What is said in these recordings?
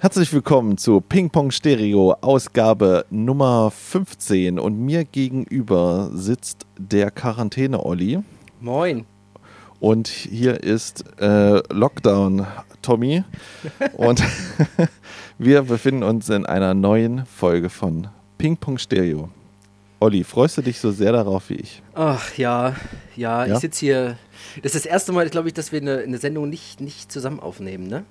Herzlich willkommen zu Ping Pong Stereo Ausgabe Nummer 15 und mir gegenüber sitzt der Quarantäne-Olli Moin. und hier ist äh, Lockdown Tommy und wir befinden uns in einer neuen Folge von Ping Pong Stereo. Olli, freust du dich so sehr darauf wie ich? Ach ja, ja, Ja? ich sitze hier. Das ist das erste Mal, glaube ich, dass wir eine, eine Sendung nicht, nicht zusammen aufnehmen, ne?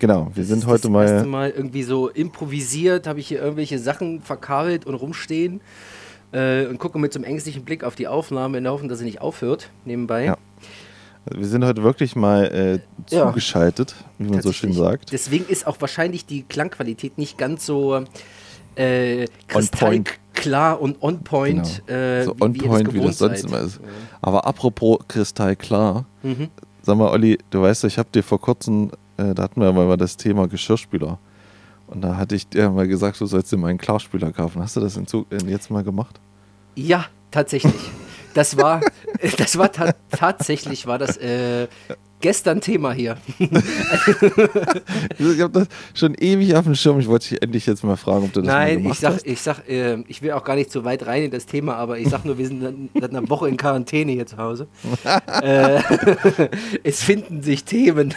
Genau, wir Das sind heute das erste mal. Mal irgendwie so improvisiert, habe ich hier irgendwelche Sachen verkabelt und rumstehen äh, und gucke mit so einem ängstlichen Blick auf die Aufnahme in der Hoffnung, dass sie nicht aufhört nebenbei. Ja, Wir sind heute wirklich mal äh, Ja. zugeschaltet, wie man so schön sagt. Deswegen ist auch wahrscheinlich die Klangqualität nicht ganz so äh, kristallklar und on point, Genau. äh, so wie, on wie point, wie das sonst immer ist. Aber apropos kristallklar, Mhm. sag mal, Olli, du weißt, ich habe dir vor kurzem, äh, da hatten wir mal das Thema Geschirrspüler. Und da hatte ich dir mal gesagt, du sollst dir mal einen Klarspüler kaufen. Hast du das in jetzt mal gemacht? Ja, tatsächlich. Das war, das war ta tatsächlich war das äh, gestern Thema hier. Ich habe das schon ewig auf dem Schirm. Ich wollte dich endlich jetzt mal fragen, ob du das mal Nein, gemacht ich sag, hast. ich sag, äh, ich will auch gar nicht so weit rein in das Thema, aber ich sag nur, wir sind seit einer Woche in Quarantäne hier zu Hause. äh, es finden sich Themen,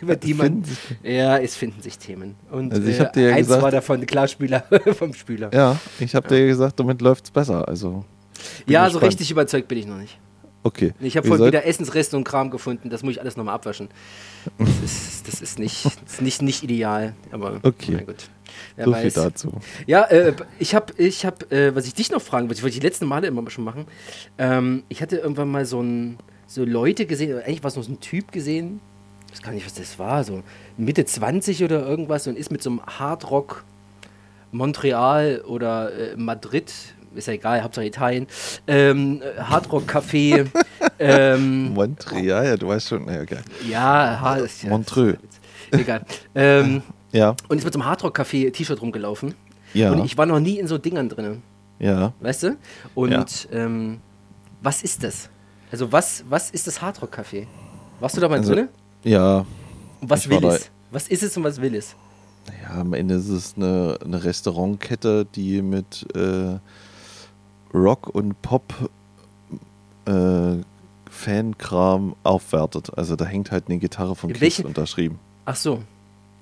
über die man. Ja, es finden sich Themen. Und Also ich äh, dir ja eins gesagt- war davon Klarspüler vom Spüler. Ja, ich habe dir gesagt, damit läuft es besser. Also, bin Ja, so gespannt. richtig überzeugt bin ich noch nicht. Okay. Ich habe vorhin wieder Essensreste und Kram gefunden, das muss ich alles nochmal abwaschen. Das ist, das ist, nicht, das ist nicht, nicht ideal, aber Okay. na gut. Wer So viel weiß. dazu. Ja, äh, ich habe, ich hab, äh, was ich dich noch fragen wollte, ich wollte die letzten Male immer schon machen. Ähm, ich hatte irgendwann mal so, ein, so Leute gesehen, eigentlich war es nur so ein Typ gesehen, ich weiß gar nicht, was das war, so Mitte 20 oder irgendwas und ist mit so einem Hardrock Montreal oder äh, Madrid, ist ja egal, Hauptsache Italien, ähm, äh, Hardrock-Café, ähm, Montreal, ja, du weißt schon. Ja, okay. ja, ha, ist ja Montreux. Egal. ähm, Ja, und ist mit so einem Hardrock-Café T-Shirt rumgelaufen. ja, Und ich war noch nie in so Dingern drin. ja. Weißt du? Und Ja. ähm, was ist das? Also, was, was ist das Hardrock-Café? Warst du da mal Also, drin? Ja, Und was will es? Was ist es und was will es? Ja, am Ende ist es eine, eine Restaurantkette, die mit äh, Rock und Pop äh, Fankram aufwertet. Also da hängt halt eine Gitarre von Kiss unterschrieben. Ach so.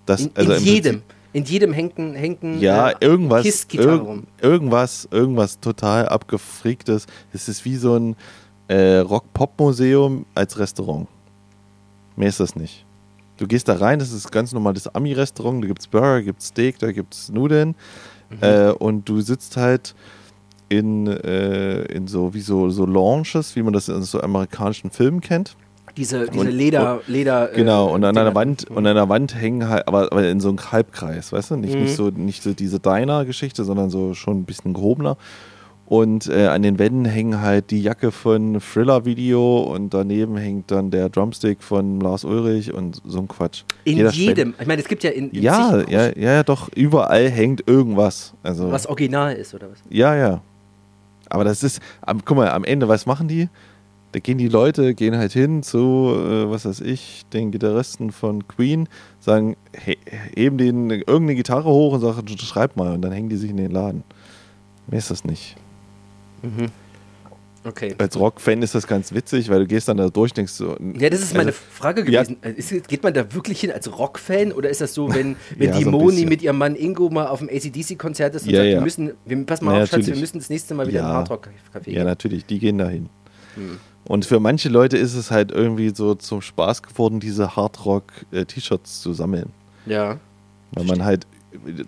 Das, In, also in jedem. Prinzip- In jedem hängt ein, hängt ein Ja, äh, irgendwas, irg rum. irgendwas, irgendwas total abgefricktes. Es ist wie so ein äh, Rock-Pop-Museum als Restaurant. Mehr ist das nicht. Du gehst da rein, das ist ganz normales Ami-Restaurant, da gibt es Burger, da gibt es Steak, da gibt es Nudeln. Mhm. Äh, und du sitzt halt in, äh, in so wie so, so Lounges, wie man das in so amerikanischen Filmen kennt. Diese, diese Und- Leder, Leder. äh, Genau, und an Dinger. einer Wand, und an der Wand hängen halt, aber, aber in so einem Halbkreis, weißt du? Nicht, Mhm. nicht so, nicht so diese Diner-Geschichte, sondern so schon ein bisschen gehobener. Und äh, an den Wänden hängen halt die Jacke von Thriller Video und daneben hängt dann der Drumstick von Lars Ulrich und so ein Quatsch. In Jeder jedem. Ich meine, es gibt ja in, in Ja, ja, ja, ja, doch, überall hängt irgendwas. Also, was original ist oder was? ja, ja. Aber das ist, am, guck mal, am Ende, was machen die? Da gehen die Leute, gehen halt hin zu, äh, was weiß ich, den Gitarristen von Queen, sagen, he, heben denen irgendeine Gitarre hoch und sagen, schreib mal, und dann hängen die sich in den Laden. Mehr ist das nicht. Okay. Als Rockfan ist das ganz witzig, weil du gehst dann da durch, denkst so. Ja, das ist meine also, Frage ja. gewesen. Äh, Ist, geht man da wirklich hin als Rockfan oder ist das so, wenn, wenn Ja, die so Moni mit ihrem Mann Ingo mal auf dem ACDC-Konzert ist und Ja, sagt, ja. wir müssen, wir, pass mal Ja, auf, Schatz, wir müssen das nächste Mal wieder Ja. im Hardrock-Café Ja, gehen. natürlich, die gehen dahin. Hm. Und für manche Leute ist es halt irgendwie so zum Spaß geworden, diese Hardrock-T-Shirts zu sammeln. Ja. Weil man halt,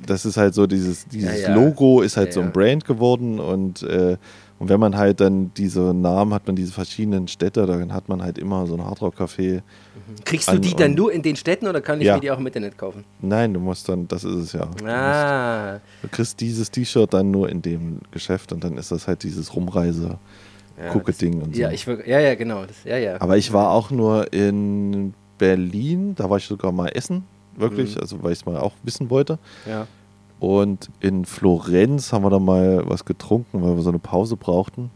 das ist halt so dieses, dieses Ja, ja. Logo ist halt Ja, so ein ja. Brand geworden und, äh, und wenn man halt dann diese Namen hat, man diese verschiedenen Städte, dann hat man halt immer so ein Hardrock-Café. Kriegst du die dann nur in den Städten oder kann ich Ja. mir die auch im Internet kaufen? Nein, du musst dann, das ist es ja. Du, Ah. musst, du kriegst dieses T-Shirt dann nur in dem Geschäft und dann ist das halt dieses Rumreise. Ja, das- und so. Ja, ich, ja, ja, genau. Das, ja, ja. Aber ich war auch nur in Berlin, da war ich sogar mal essen, wirklich, Mhm. also weil ich es mal auch wissen wollte. ja. Und in Florenz haben wir dann mal was getrunken, weil wir so eine Pause brauchten.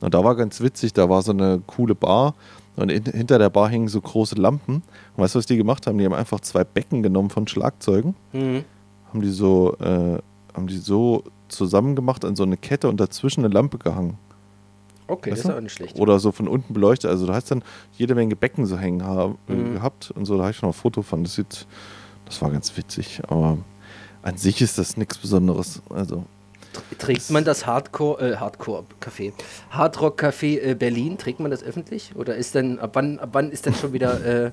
Und da war ganz witzig, da war so eine coole Bar Und in, hinter der Bar hingen so große Lampen. Und weißt du, was die gemacht haben? Die haben einfach zwei Becken genommen von Schlagzeugen, Mhm. haben die so, äh, haben die so zusammengemacht an so eine Kette und dazwischen eine Lampe gehangen. Okay, Weißt das ist du? auch nicht schlecht. Oder so von unten beleuchtet. Also du hast dann jede Menge Becken so hängen haben, Mhm. gehabt und so. Da habe ich noch ein Foto von. Das sieht, das war ganz witzig. Aber an sich ist das nichts Besonderes. Also Trägt man das Hardcore, äh, Hardcore-Café, Hardrock-Café äh, Berlin, trägt man das öffentlich? Oder ist dann, ab wann, ab wann ist dann schon wieder, äh,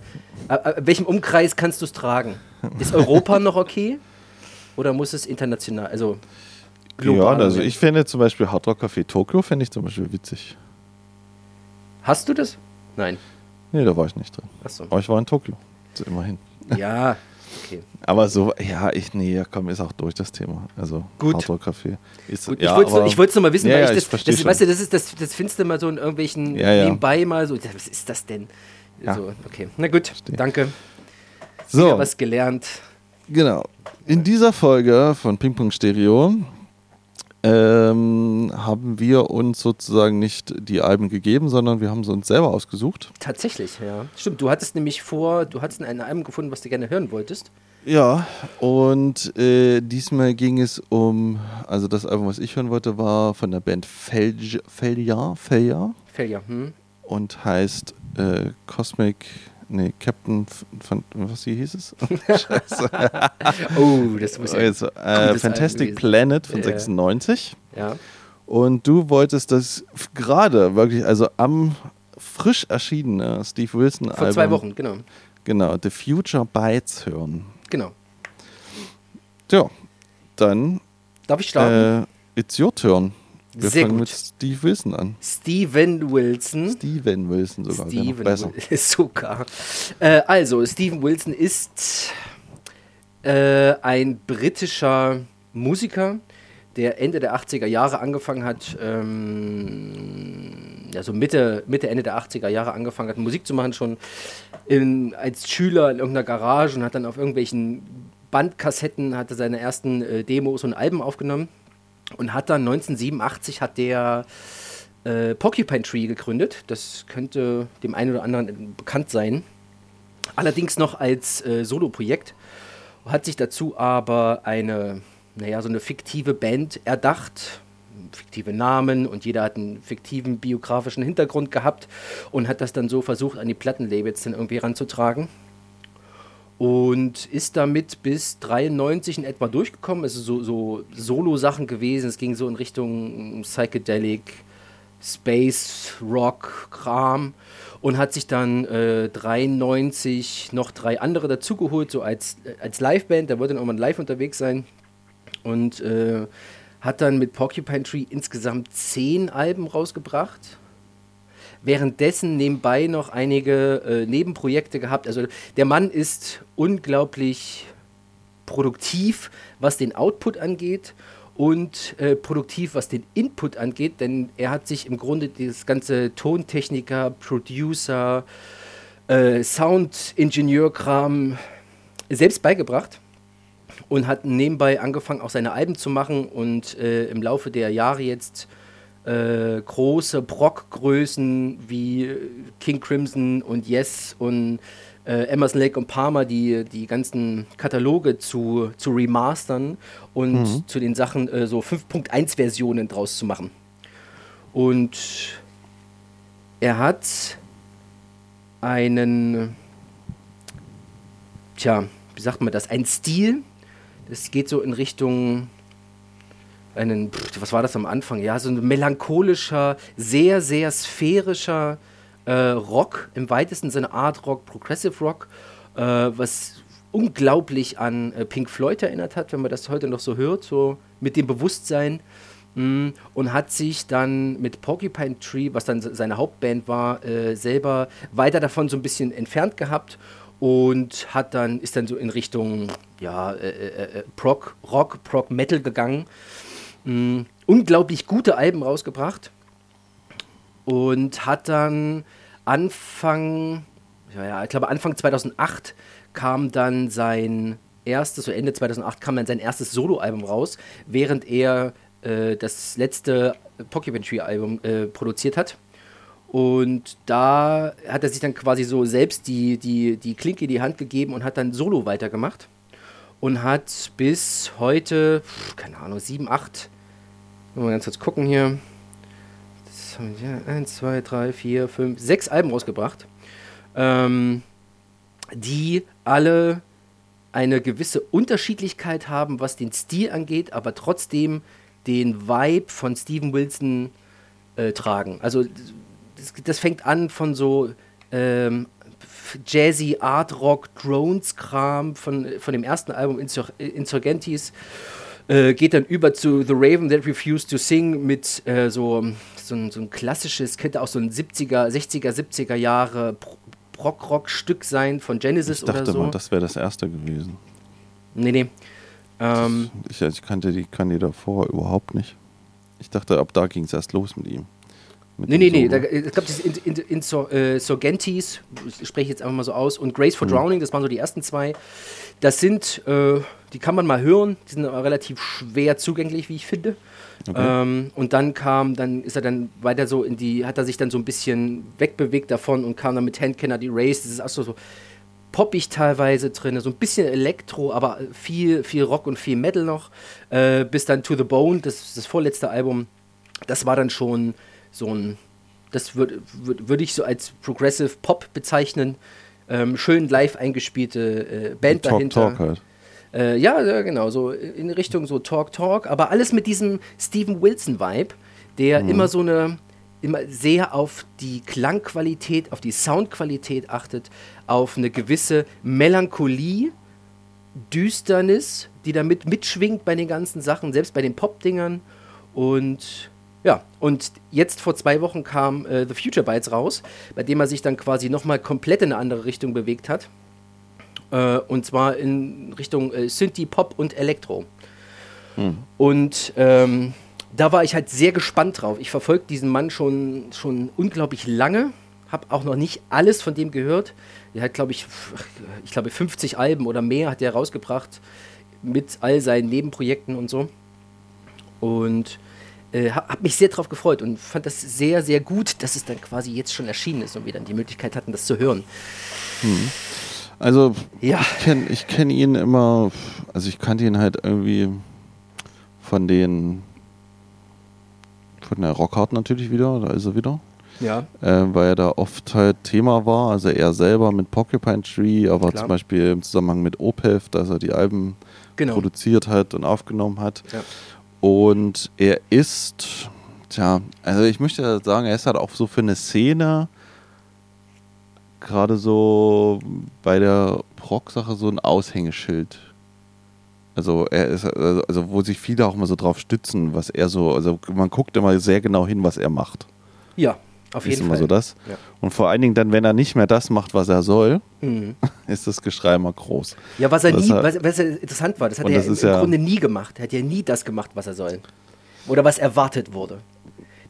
ab, ab welchem Umkreis kannst du es tragen? Ist Europa noch okay? Oder muss es international, also global? ja, also ich fände zum Beispiel Hard Rock Café Tokio fände ich zum Beispiel witzig. Hast du das? Nein. Nee, da war ich nicht drin. Achso. Aber ich war in Tokio. So, immerhin. Ja, okay. Aber so, ja, ich, nee, komm, ist auch durch das Thema. Also Gut. Café. Ist, Gut, ja, ich wollte es noch, noch mal wissen, Ja, weil ja, ich ich das, versteh das schon. weißt du, das, ist, das, das findest du mal so in irgendwelchen nebenbei mal so, was ist das denn? So, okay. Na gut, danke. So, Wieder was gelernt. Genau. In dieser Folge von Ping Pong Stereo ähm, haben wir uns sozusagen nicht die Alben gegeben, sondern wir haben sie uns selber ausgesucht. Tatsächlich, ja. Stimmt, du hattest nämlich vor, du hattest ein Album gefunden, was du gerne hören wolltest. Ja, und äh, diesmal ging es um, also das Album, was ich hören wollte, war von der Band Felja, Felja, Felja Failure, hm? und heißt äh, Cosmic, nee, Captain, Fan- was hier hieß es? Scheiße. Oh, das muss ja. also, äh, Fantastic. Planet von Ja. 96. ja. Und du wolltest das gerade wirklich, also am frisch erschienene Steve Wilson Vor Album. zwei Wochen, genau. Genau, The Future Bites hören. Genau. Tja, dann Darf ich starten? äh, it's your turn. Wir Sehr fangen gut. mit Steve Wilson an. Steven Wilson. Steven Wilson sogar. noch Steven besser. Wil- sogar. Äh, also, Steven Wilson ist äh, ein britischer Musiker, der Ende der 80er Jahre angefangen hat, ähm, ja, so Mitte, Mitte, Ende der 80er Jahre angefangen hat, Musik zu machen, schon in, als Schüler in irgendeiner Garage und hat dann auf irgendwelchen Bandkassetten, hatte seine ersten äh, Demos und Alben aufgenommen und hat dann 1987 hat der äh, Porcupine Tree gegründet. Das könnte dem einen oder anderen bekannt sein. Allerdings noch als äh, Solo-Projekt. Hat sich dazu aber eine, naja, so eine fiktive Band erdacht. Fiktive Namen und jeder hat einen fiktiven biografischen Hintergrund gehabt und hat das dann so versucht, an die Plattenlabels dann irgendwie ranzutragen. Und ist damit bis 93 in etwa durchgekommen. Es ist so, so Solo-Sachen gewesen. Es ging so in Richtung Psychedelic, Space, Rock, Kram. Und hat sich dann äh, 93 noch drei andere dazugeholt, so als, äh, als Liveband. Der wollte dann auch mal live unterwegs sein. Und äh, hat dann mit Porcupine Tree insgesamt zehn Alben rausgebracht währenddessen nebenbei noch einige äh, Nebenprojekte gehabt. Also der Mann ist unglaublich produktiv, was den Output angeht und äh, produktiv, was den Input angeht, denn er hat sich im Grunde dieses ganze Tontechniker, Producer, äh, Sound-Ingenieur-Kram selbst beigebracht und hat nebenbei angefangen, auch seine Alben zu machen und äh, im Laufe der Jahre jetzt äh, große Brockgrößen wie äh, King Crimson und Yes und äh, Emerson Lake und Palmer, die die ganzen Kataloge zu, zu remastern und zu den Sachen äh, so 5.1 Versionen draus zu machen. Und er hat einen, tja, wie sagt man das, ein Stil, das geht so in Richtung einen, was war das am Anfang? Ja, so ein melancholischer, sehr, sehr sphärischer äh, Rock, im weitesten Sinne Art Rock, Progressive Rock, äh, was unglaublich an äh, Pink Floyd erinnert hat, wenn man das heute noch so hört, so mit dem Bewusstsein. Mm, Und hat sich dann mit Porcupine Tree, was dann se- seine Hauptband war, äh, selber weiter davon so ein bisschen entfernt gehabt und hat dann, ist dann so in Richtung ja, äh, äh, äh, Prog, Rock, Prog Metal gegangen. Mm, unglaublich gute Alben rausgebracht und hat dann Anfang, ja, ich glaube Anfang 2008 kam dann sein erstes, so Ende 2008 kam dann sein erstes Soloalbum raus, während er äh, das letzte Porcupine Tree Album äh, produziert hat. Und da hat er sich dann quasi so selbst die, die, die Klinke in die Hand gegeben und hat dann Solo weitergemacht. Und hat bis heute, keine Ahnung, sieben, acht, mal ganz kurz gucken hier. Das haben wir, eins, zwei, drei, vier, fünf, sechs Alben rausgebracht. Ähm, die alle eine gewisse Unterschiedlichkeit haben, was den Stil angeht, aber trotzdem den Vibe von Steven Wilson äh, tragen. Also das, das, fängt an von so ähm, Jazzy, Art Rock, Drones-Kram von, von dem ersten Album Insur Insurgentis. Äh, geht dann über zu The Raven That Refused to Sing mit äh, so, so, ein, so ein klassisches, könnte auch so ein 70er, 60er, 70er Jahre Rock-Rock-Stück sein von Genesis oder so. Ich dachte mal, das wäre das erste gewesen. Nee, nee. Ähm, ich, ich, kannte die, kann die davor überhaupt nicht. Ich dachte, ab da ging es erst los mit ihm. Mit nee, nee, nee. Da, es gab diese in, in, in, äh, Sorgentis, spreche ich jetzt einfach mal so aus, und Grace for mhm. Drowning, das waren so die ersten zwei. Das sind, äh, die kann man mal hören, die sind aber relativ schwer zugänglich, wie ich finde. Okay. Ähm, und dann kam, dann ist er dann weiter so in die, hat er sich dann so ein bisschen wegbewegt davon und kam dann mit Hand Cannot Erase. Das ist auch so, so poppig teilweise drin, so ein bisschen Elektro, aber viel, viel Rock und viel Metal noch. Äh, bis dann To the Bone, das, das vorletzte Album, das war dann schon so ein, das würde würd, würd ich so als Progressive Pop bezeichnen. Ähm, schön live eingespielte äh, Band Talk, dahinter. Talk halt. Äh, ja, ja, genau, so in Richtung so Talk Talk, aber alles mit diesem Steven Wilson Vibe, der mhm. immer so eine immer sehr auf die Klangqualität, auf die Soundqualität achtet, auf eine gewisse Melancholie, Düsternis, die damit mitschwingt bei den ganzen Sachen, selbst bei den Pop-Dingern und ja, und jetzt vor zwei Wochen kam äh, The Future Bites raus, bei dem er sich dann quasi nochmal komplett in eine andere Richtung bewegt hat. Äh, und zwar in Richtung äh, Synthie, Pop und Elektro. Hm. Und ähm, da war ich halt sehr gespannt drauf. Ich verfolge diesen Mann schon, schon unglaublich lange, habe auch noch nicht alles von dem gehört. Er hat, glaube ich, ich glaube 50 Alben oder mehr hat er rausgebracht mit all seinen Nebenprojekten und so. Und äh, habe mich sehr darauf gefreut und fand das sehr, sehr gut, dass es dann quasi jetzt schon erschienen ist und wir dann die Möglichkeit hatten, das zu hören. Hm. Also ja. ich kenne ich kenn ihn immer, also ich kannte ihn halt irgendwie von den von der Rockhard natürlich wieder, da ist er wieder. Ja. Äh, weil er da oft halt Thema war, also er selber mit Porcupine Tree, aber Klar. zum Beispiel im Zusammenhang mit Opeth, dass er die Alben genau. produziert hat und aufgenommen hat. Ja. Und er ist, tja, also ich möchte sagen, er ist halt auch so für eine Szene, gerade so bei der Proc-Sache so ein Aushängeschild. Also er ist, also, also wo sich viele auch mal so drauf stützen, was er so, also man guckt immer sehr genau hin, was er macht. Ja, auf jeden ist immer Fall. so das. Ja. Und vor allen Dingen dann, wenn er nicht mehr das macht, was er soll, mhm. ist das Geschrei immer groß. Ja, was er das nie, was, was interessant war, das hat er das im, im ja Grunde nie gemacht. Er hat ja nie das gemacht, was er soll. Oder was erwartet wurde.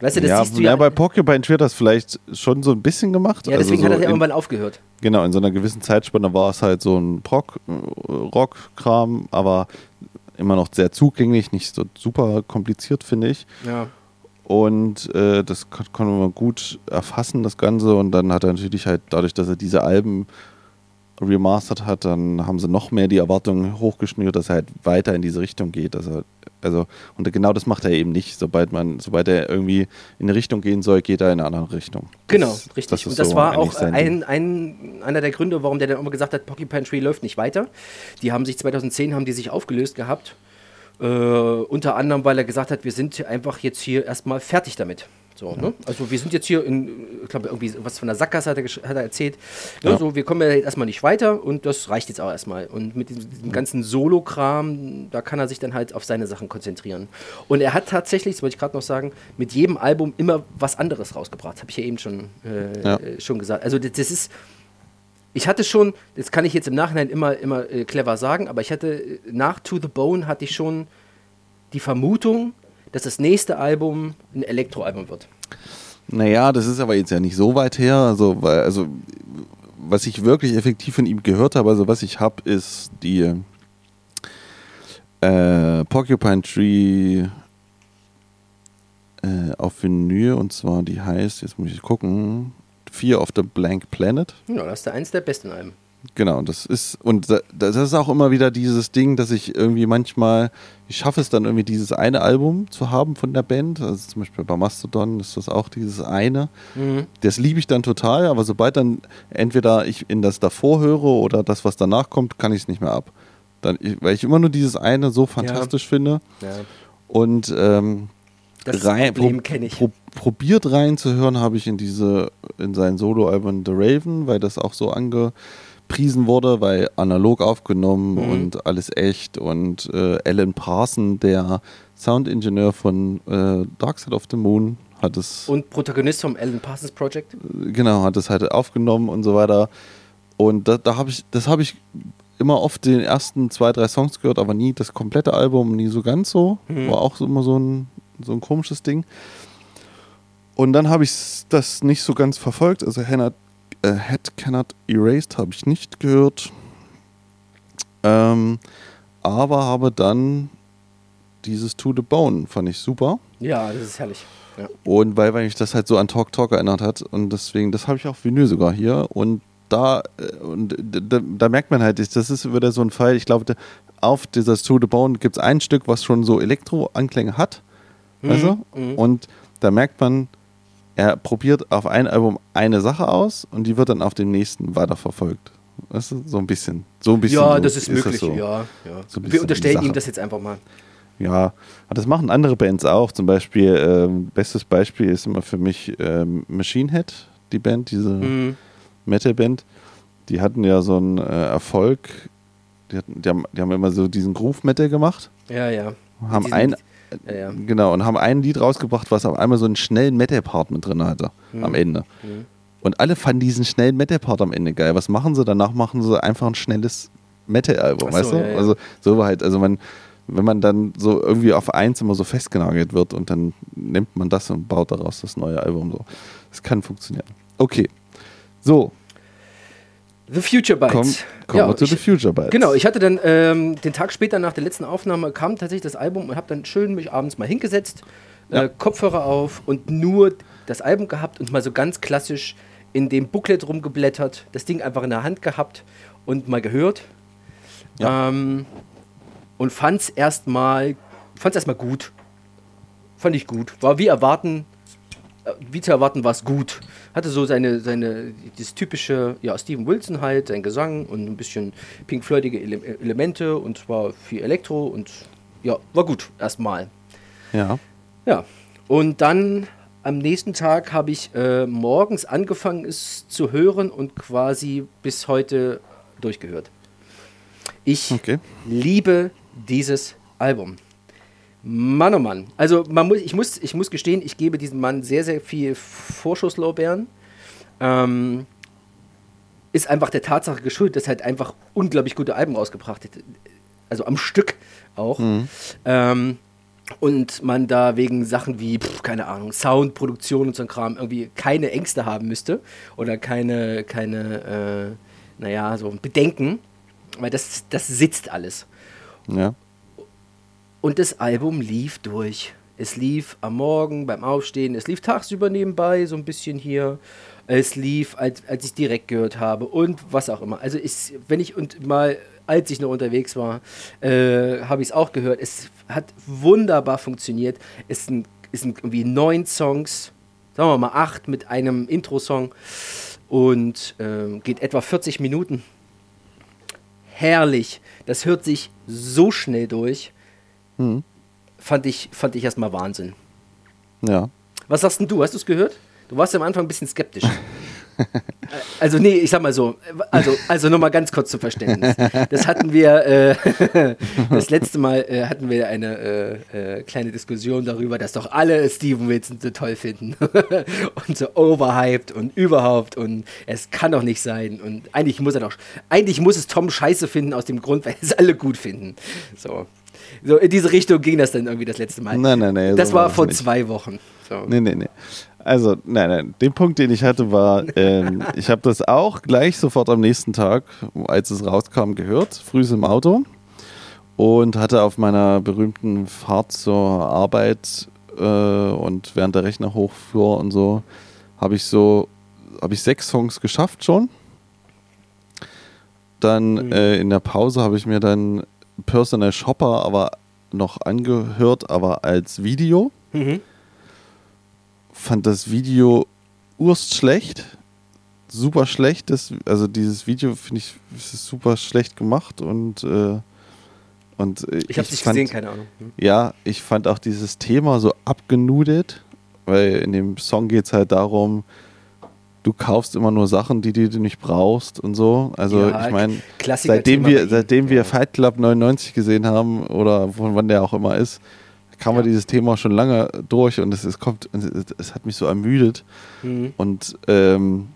Weißt du, das ja, siehst du ja. ja bei Porcupine Tree hat das vielleicht schon so ein bisschen gemacht. Ja, deswegen also so hat er ja irgendwann aufgehört. Genau, in so einer gewissen Zeitspanne war es halt so ein Rock-Kram, aber immer noch sehr zugänglich, nicht so super kompliziert, finde ich. Ja. Und äh, das konnte man gut erfassen, das Ganze. Und dann hat er natürlich halt, dadurch, dass er diese Alben remastert hat, dann haben sie noch mehr die Erwartungen hochgeschnürt, dass er halt weiter in diese Richtung geht. Dass er, also, und genau das macht er eben nicht. Sobald man, sobald er irgendwie in eine Richtung gehen soll, geht er in eine andere Richtung. Genau, das, richtig. Das und das so war auch ein, ein, einer der Gründe, warum der dann immer gesagt hat, Porcupine Tree läuft nicht weiter. Die haben sich 2010 haben die sich aufgelöst gehabt. Äh, unter anderem, weil er gesagt hat, wir sind einfach jetzt hier erstmal fertig damit. So, ne? Also wir sind jetzt hier in, ich glaube, irgendwie was von der Sackgasse hat er, hat er erzählt. Ne? Ja. So, wir kommen ja jetzt erstmal nicht weiter und das reicht jetzt auch erstmal. Und mit diesem, diesem ganzen Solo-Kram, da kann er sich dann halt auf seine Sachen konzentrieren. Und er hat tatsächlich, das wollte ich gerade noch sagen, mit jedem Album immer was anderes rausgebracht. Habe ich ja eben schon, äh, ja. schon gesagt. Also das, das ist ich hatte schon, das kann ich jetzt im Nachhinein immer, immer äh, clever sagen, aber ich hatte äh, nach To the Bone hatte ich schon die Vermutung, dass das nächste Album ein Elektroalbum wird. Naja, das ist aber jetzt ja nicht so weit her. Also, weil, also was ich wirklich effektiv von ihm gehört habe, also was ich habe, ist die äh, Porcupine Tree äh, auf Vinyl und zwar die heißt, jetzt muss ich gucken, Fear of the Blank Planet. Ja, das ist der eins der besten Alben. Genau, das ist, und da- das ist auch immer wieder dieses Ding, dass ich irgendwie manchmal, ich schaffe es dann irgendwie dieses eine Album zu haben von der Band. Also zum Beispiel bei Mastodon ist das auch dieses eine. Mhm. Das liebe ich dann total, aber sobald dann entweder ich in das davor höre oder das, was danach kommt, kann ich es nicht mehr ab. Dann, weil ich immer nur dieses eine so fantastisch finde. Ja, Und ähm, das rein, Problem pro- kenne ich. Pro, probiert reinzuhören habe ich in diese, in sein Soloalbum The Raven, weil das auch so angepriesen wurde, weil analog aufgenommen Mhm. und alles echt und äh, Alan Parson, der Soundingenieur von äh, Dark Side of the Moon, hat es Und Protagonist vom Alan Parsons Project. genau, hat es halt aufgenommen und so weiter. Und da, da habe ich, das habe ich immer oft den ersten zwei, drei Songs gehört, aber nie das komplette Album, nie so ganz so. Mhm. War auch immer so ein, so ein komisches Ding. Und dann habe ich das nicht so ganz verfolgt. Also Hannah, äh, Head Cannot Erased habe ich nicht gehört. Ähm, aber habe dann dieses To the Bone, fand ich super. Ja, das ist herrlich. Ja. Und weil, weil mich das halt so an Talk Talk erinnert hat. Und deswegen, das habe ich auch Vinyl sogar hier. Und da, äh, und da, da merkt man halt, das ist wieder so ein Fall, ich glaube, auf dieser To the Bone gibt es ein Stück, was schon so Elektro-Anklänge hat. Weißt du? mhm. Und da merkt man, er probiert auf ein Album eine Sache aus und die wird dann auf dem nächsten weiterverfolgt. Weißt du? So ein bisschen. So ein bisschen Ja, so das ist möglich. so. ja, ja. So Wir unterstellen ihm das jetzt einfach mal. Ja, das machen andere Bands auch. Zum Beispiel, ähm, bestes Beispiel ist immer für mich ähm, Machine Head, die Band, diese Mhm. Metal-Band. Die hatten ja so einen äh, Erfolg. Die, hatten, die, haben, die haben immer so diesen Groove-Metal gemacht. Ja, ja. Haben ein, Ja, ja. genau, und haben ein Lied rausgebracht, was auf einmal so einen schnellen Metal-Part mit drin hatte. Am Ende. Mhm. Und alle fanden diesen schnellen Metal-Part am Ende geil. Was machen sie? Danach machen sie einfach ein schnelles Metal-Album, so, weißt du? ja. Also so war halt, also man, wenn man dann so irgendwie auf eins immer so festgenagelt wird und dann nimmt man das und baut daraus das neue Album so. Das kann funktionieren. Okay. So, The Future Bites. komm, kommen ja, wir zu ich, The Future Bites. Genau, ich hatte dann ähm, den Tag später nach der letzten Aufnahme kam tatsächlich das Album und habe dann schön mich abends mal hingesetzt, Ja. äh, Kopfhörer auf und nur das Album gehabt und mal so ganz klassisch in dem Booklet rumgeblättert, das Ding einfach in der Hand gehabt und mal gehört. Ja. Ähm, und fand's erstmal fand's erstmal gut. Fand ich gut. War wie erwarten, wie zu erwarten war es gut. Hatte so seine, seine, das typische, ja, Steven Wilson halt, sein Gesang und ein bisschen Pink Floydige Ele Elemente und zwar viel Elektro und ja, war gut erstmal. Ja. Ja, und dann am nächsten Tag habe ich äh, morgens angefangen, es zu hören und quasi bis heute durchgehört. Ich Okay. liebe dieses Album. Mann, oh Mann. Also man muss, ich, muss, ich muss gestehen, ich gebe diesem Mann sehr, sehr viel Vorschusslorbeeren. Ähm, ist einfach der Tatsache geschuldet, dass er halt einfach unglaublich gute Alben rausgebracht hat. Also am Stück auch. Ähm, und man da wegen Sachen wie, pf, keine Ahnung, Soundproduktion und so ein Kram irgendwie keine Ängste haben müsste oder keine, keine äh, naja, so Bedenken, weil das, das sitzt alles. Ja. Und das Album lief durch. Es lief am Morgen beim Aufstehen, es lief tagsüber nebenbei, so ein bisschen hier. Es lief, als, als ich direkt gehört habe und was auch immer. Also ich, wenn ich und mal, als ich noch unterwegs war, äh, habe ich es auch gehört. Es hat wunderbar funktioniert. Es sind, es sind irgendwie neun Songs, sagen wir mal acht mit einem Intro-Song und ähm, geht etwa 40 Minuten. Herrlich. Das hört sich so schnell durch Hm. fand ich, fand ich erstmal Wahnsinn. Ja. Was sagst denn du? Hast du es gehört? Du warst ja am Anfang ein bisschen skeptisch. Also, nee, ich sag mal so, also, also nochmal ganz kurz zum Verständnis. Das hatten wir, äh, das letzte Mal äh, hatten wir eine äh, äh, kleine Diskussion darüber, dass doch alle Steven Wilson so toll finden und so overhyped und überhaupt und es kann doch nicht sein und eigentlich muss er doch, eigentlich muss es Tom scheiße finden aus dem Grund, weil es alle gut finden. So. So, in diese Richtung ging das dann irgendwie das letzte Mal. Nein, nein, nein, Das so war vor nicht. zwei Wochen. So. Nee, nee, nee. Also, nein, nein. Den Punkt, den ich hatte, war, ähm, ich habe das auch gleich sofort am nächsten Tag, als es rauskam, gehört, früh im Auto. Und hatte auf meiner berühmten Fahrt zur Arbeit äh, und während der Rechner hochfuhr und so, habe ich so, habe ich sechs Songs geschafft schon. Dann äh, in der Pause habe ich mir dann Personal Shopper aber noch angehört, aber als Video. Mhm. Fand das Video urst schlecht. Super schlecht. Das, also dieses Video finde ich super schlecht gemacht und, äh, und äh, Ich habe es nicht fand- gesehen, keine Ahnung. Hm. ja, ich fand auch dieses Thema so abgenudet, weil in dem Song geht es halt darum, du kaufst immer nur Sachen, die, die du nicht brauchst und so. Also Ja, ich meine, seitdem Thema wir, seitdem wir Ja. Fight Club 99 gesehen haben oder von wann der auch immer ist, kam Ja. dieses Thema schon lange durch und es, es kommt, es, es hat mich so ermüdet Mhm. und ähm,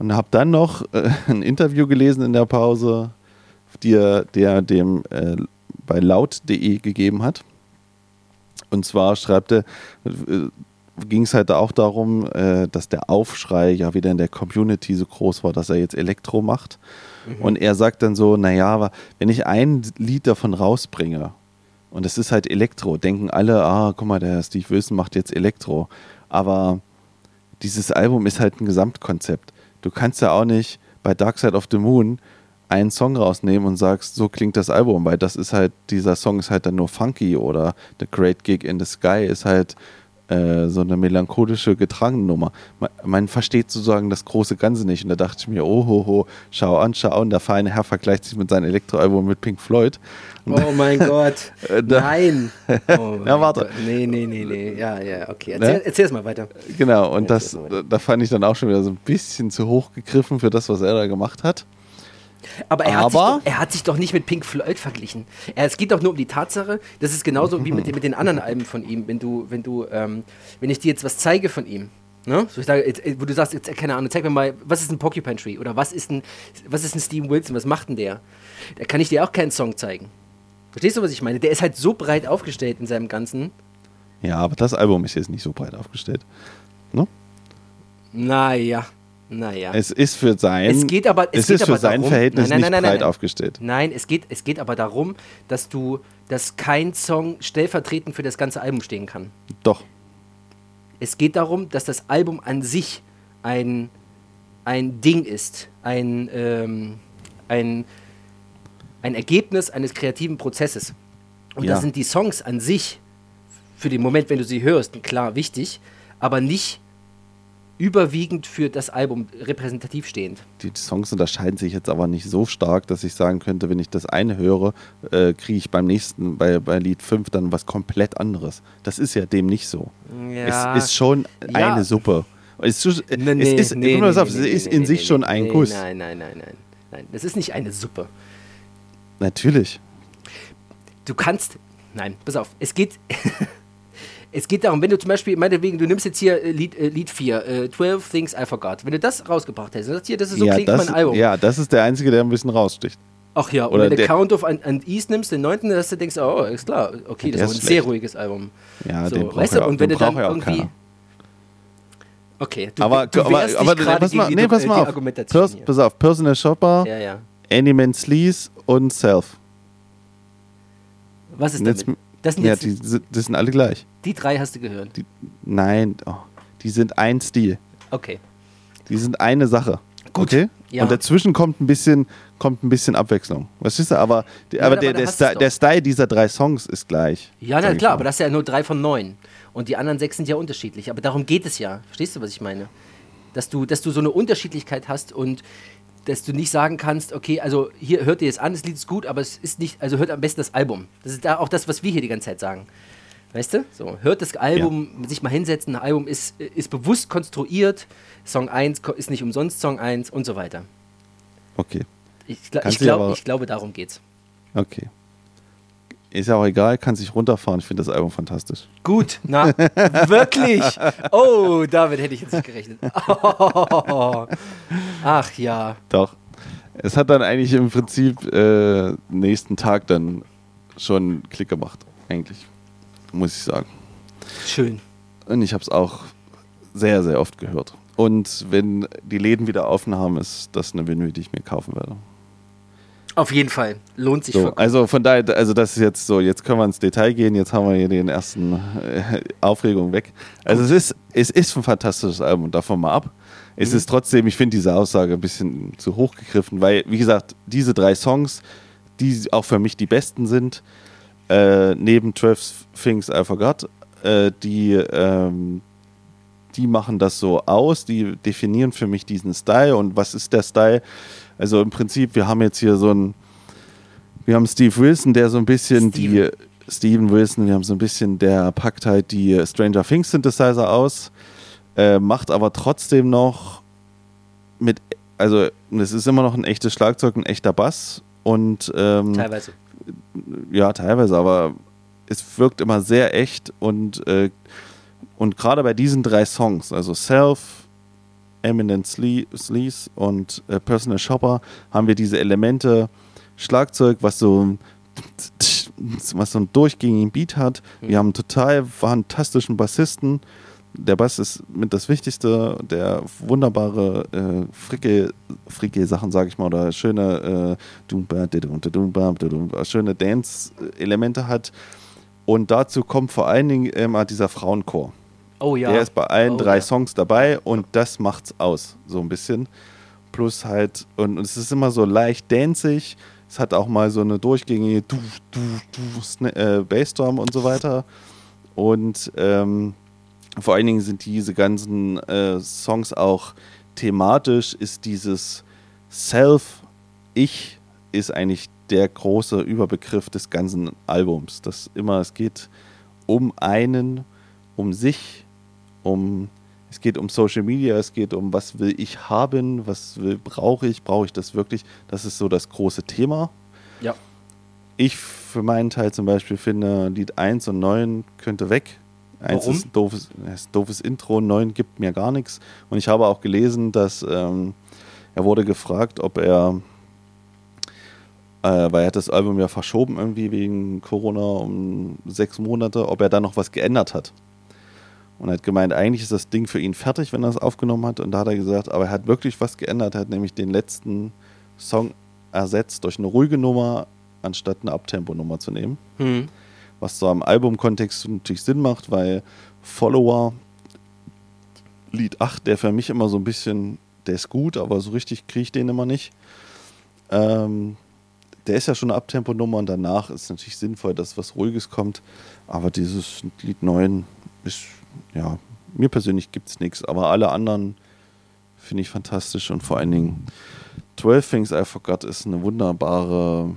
und habe dann noch äh, ein Interview gelesen in der Pause, die er, der dem äh, bei laut.de gegeben hat. Und zwar schreibt er, äh, ging es halt auch darum, äh, dass der Aufschrei ja wieder in der Community so groß war, dass er jetzt Elektro macht. Und er sagt dann so, naja, aber wenn ich ein Lied davon rausbringe und es ist halt Elektro, denken alle, ah, guck mal, der Steve Wilson macht jetzt Elektro. Aber dieses Album ist halt ein Gesamtkonzept. Du kannst ja auch nicht bei Dark Side of the Moon einen Song rausnehmen und sagst, so klingt das Album, weil das ist halt, dieser Song ist halt dann nur funky oder The Great Gig in the Sky ist halt äh, so eine melancholische getragene Nummer. Man, man versteht sozusagen das große Ganze nicht. Und da dachte ich mir, oh ho, ho, schau an, schau an, der feine Herr vergleicht sich mit seinem Elektroalbum mit Pink Floyd. Oh mein Gott. Äh, da- Nein. Oh Ja, mein warte. Gott. Nee, nee, nee, nee. Ja, ja, okay. Erzähl, Ne? erzähl's mal weiter. Genau, und Ja, das, da fand ich dann auch schon wieder so ein bisschen zu hoch gegriffen für das, was er da gemacht hat. Aber er, hat sich Aber- doch, er hat sich doch nicht mit Pink Floyd verglichen. Er, es geht doch nur um die Tatsache, das ist genauso wie mit, den- mit den anderen Alben von ihm. Wenn du, wenn du, ähm, wenn ich dir jetzt was zeige von ihm, ne? So ich sage, jetzt, äh, wo du sagst, jetzt, äh, keine Ahnung, zeig mir mal, was ist ein Porcupine Tree oder was ist ein, was ist ein Steven Wilson, was macht denn der? Da kann ich dir auch keinen Song zeigen. Verstehst du, was ich meine? Der ist halt so breit aufgestellt in seinem Ganzen. Ja, aber das Album ist jetzt nicht so breit aufgestellt. Ne? Naja, naja. Es ist für sein, Es geht aber- es es geht ist für aber sein darum- Verhältnis Nein, nein, nicht nein, nein, breit nein. aufgestellt. Nein, es geht, es geht aber darum, dass du, dass kein Song stellvertretend für das ganze Album stehen kann. Doch. Es geht darum, dass das Album an sich ein, ein Ding ist, ein, ähm, ein, ein Ergebnis eines kreativen Prozesses. Und Ja. da sind die Songs an sich für den Moment, wenn du sie hörst, klar wichtig, aber nicht überwiegend für das Album repräsentativ stehend. Die Songs unterscheiden sich jetzt aber nicht so stark, dass ich sagen könnte, wenn ich das eine höre, äh, kriege ich beim nächsten, bei, bei Lied 5 dann was komplett anderes. Das ist ja dem nicht so. Ja. Es ist schon Ja. eine Suppe. Es ist, Nee, es nee, ist, nee, auf, es ist in sich schon ein Guss. Nein, nein, nein, nein. Nein, das ist nicht eine Suppe. Natürlich. Du kannst. Nein, pass auf. Es geht. es geht darum, wenn du zum Beispiel, meinetwegen, du nimmst jetzt hier äh, Lied, äh, Lied 4, äh, 12 Things I Forgot. Wenn du das rausgebracht hättest und sagst, hier, das ist so ja, klingt das, mein Album. ja, das ist der Einzige, der ein bisschen raussticht. Ach ja, und Oder wenn du Count of and, and East nimmst, den neunten, dass du denkst, oh, ist klar, okay, das ist aber ein sehr schlecht. ruhiges Album. Ja, so, den weißt du, auch- und wenn du dann irgendwie. keiner. Okay, du, Aber, du aber, aber, gerade pass mal, nee, pass äh, mal auf. Pers, pass auf, Personal Shopper, Ja, ja. Animan Sleaze und Self. Was ist Und jetzt- damit? Das sind Ja, die, das sind alle gleich. Die drei hast du gehört. Die, nein, oh, die sind ein Stil. Okay. Die sind eine Sache. Gut, Okay? ja. Und dazwischen kommt ein bisschen, kommt ein bisschen Abwechslung. Was ist da? Aber, Ja, aber aber der, der, der. Style dieser drei Songs ist gleich. Ja, na klar, aber das ist ja nur drei von neun. Und die anderen sechs sind ja unterschiedlich. Aber darum geht es ja. Verstehst du, was ich meine? Dass du, dass du so eine Unterschiedlichkeit hast und dass du nicht sagen kannst, okay, also hier hört ihr es an, das Lied ist gut, aber es ist nicht, also hört am besten das Album. Das ist da auch das, was wir hier die ganze Zeit sagen. Weißt du? So, hört das Album, sich mal hinsetzen, ein Album ist, ist bewusst konstruiert, Song 1 ko- ist nicht umsonst Song 1 und so weiter. Okay, Ich, ich, du glaub, ich glaube, darum geht's. okay. Ist ja auch egal, kann sich runterfahren. Ich finde das Album fantastisch. Gut, na, wirklich. Oh, damit hätte ich jetzt nicht gerechnet. Oh. Ach ja. Doch. Es hat dann eigentlich im Prinzip äh, nächsten Tag dann schon Klick gemacht. Eigentlich. Muss ich sagen. Schön. Und ich habe es auch sehr, sehr oft gehört. Und wenn die Läden wieder offen haben, ist das eine Vinyl, die ich mir kaufen werde. Auf jeden Fall. Lohnt sich So, also von daher, also das ist jetzt so, jetzt können wir ins Detail gehen, jetzt haben wir hier den ersten äh, Aufregung weg. Also es ist, es ist ein fantastisches Album, davon mal ab. Es Mhm. ist trotzdem, ich finde diese Aussage ein bisschen zu hoch gegriffen, weil, wie gesagt, diese drei Songs, die auch für mich die besten sind, äh, neben 12 Things I Forgot, äh, die, ähm, die machen das so aus, die definieren für mich diesen Style und was ist der Style? Also im Prinzip, wir haben jetzt hier so ein, wir haben Steve Wilson, der so ein bisschen Steven. die, Steven Wilson, wir haben so ein bisschen, der packt halt die Stranger Things Synthesizer aus, äh, macht aber trotzdem noch mit, also es ist immer noch ein echtes Schlagzeug, ein echter Bass und ähm, Teilweise. Ja, teilweise, aber es wirkt immer sehr echt und, äh, und gerade bei diesen drei Songs, also Self, Eminent Sle Sleaze und äh, Personal Shopper, haben wir diese Elemente, Schlagzeug, was so, was so einen durchgängigen Beat hat. Wir haben einen total fantastischen Bassisten. Der Bass ist mit das Wichtigste, der wunderbare äh, fricke, fricke Sachen, sage ich mal, oder schöne, äh, schöne Dance-Elemente hat. Und dazu kommt vor allen Dingen immer dieser Frauenchor. Oh ja. Der ist bei allen Oh drei ja. Songs dabei und das macht's aus, so ein bisschen. Plus halt, und, und es ist immer so leicht danzig. Es hat auch mal so eine durchgängige du, du, du, äh, Bassdrum und so weiter. Und ähm, vor allen Dingen sind diese ganzen äh, Songs auch thematisch, ist dieses Self, Ich, ist eigentlich der große Überbegriff des ganzen Albums. Das immer, es geht um einen, um sich, um es geht um Social Media, es geht um was will ich haben, was will, brauche ich, brauche ich das wirklich? Das ist so das große Thema. Ja. Ich für meinen Teil zum Beispiel finde, Lied 1 und 9 könnte weg. 1 Warum? ist ein doofes, ist doofes Intro, 9 gibt mir gar nichts. Und ich habe auch gelesen, dass ähm, er wurde gefragt, ob er, äh, weil er hat das Album ja verschoben irgendwie wegen Corona um sechs Monate, ob er da noch was geändert hat. Und er hat gemeint, eigentlich ist das Ding für ihn fertig, wenn er es aufgenommen hat. Und da hat er gesagt, aber er hat wirklich was geändert. Er hat nämlich den letzten Song ersetzt durch eine ruhige Nummer, anstatt eine Abtempo-Nummer zu nehmen. Hm. Was so am Albumkontext natürlich Sinn macht, weil Follower, Lied 8, der für mich immer so ein bisschen, der ist gut, aber so richtig kriege ich den immer nicht. Ähm, der ist ja schon eine Abtempo-Nummer und danach ist natürlich sinnvoll, dass was Ruhiges kommt. Aber dieses Lied 9 ist, ja, mir persönlich gibt es nichts, aber alle anderen finde ich fantastisch und vor allen Dingen 12 Things I Forgot ist eine wunderbare,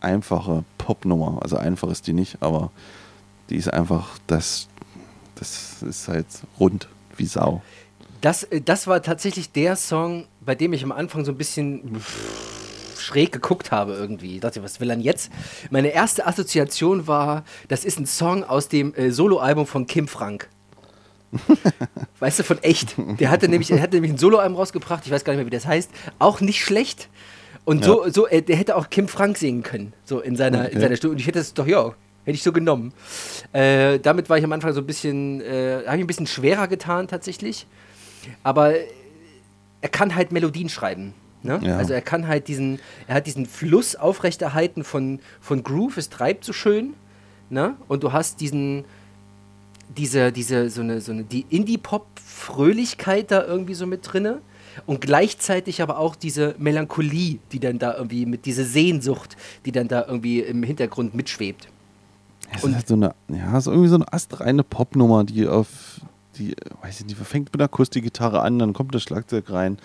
einfache Popnummer. Also einfach ist die nicht, aber die ist einfach, das, das ist halt rund wie Sau. Das, äh, das war tatsächlich der Song, bei dem ich am Anfang so ein bisschen schräg geguckt habe irgendwie. Ich dachte, was will er jetzt? Meine erste Assoziation war, das ist ein Song aus dem äh, Soloalbum von Kim Frank. weißt du, von echt. Der hatte nämlich, er hatte nämlich ein Soloalbum rausgebracht, ich weiß gar nicht mehr, wie das heißt. Auch nicht schlecht. Und so, so äh, der hätte auch Kim Frank singen können, so in seiner, in Okay. seiner Stimme. Und ich hätte es doch, ja, hätte ich so genommen. Äh, damit war ich am Anfang so ein bisschen, äh, habe ich ein bisschen schwerer getan tatsächlich. Aber er kann halt Melodien schreiben. Ne? Ja. Also er kann halt diesen, er hat diesen Fluss aufrechterhalten von, von Groove, es treibt so schön. Ne? Und du hast diesen, diese, diese, so eine, so eine, die Indie-Pop-Fröhlichkeit da irgendwie so mit drinne. Und gleichzeitig aber auch diese Melancholie, die dann da irgendwie mit, diese Sehnsucht, die dann da irgendwie im Hintergrund mitschwebt. Es ist halt so eine, ja, so irgendwie so eine astreine Popnummer, die auf, die, weiß ich nicht, fängt mit der Akustikgitarre an, dann kommt das Schlagzeug rein.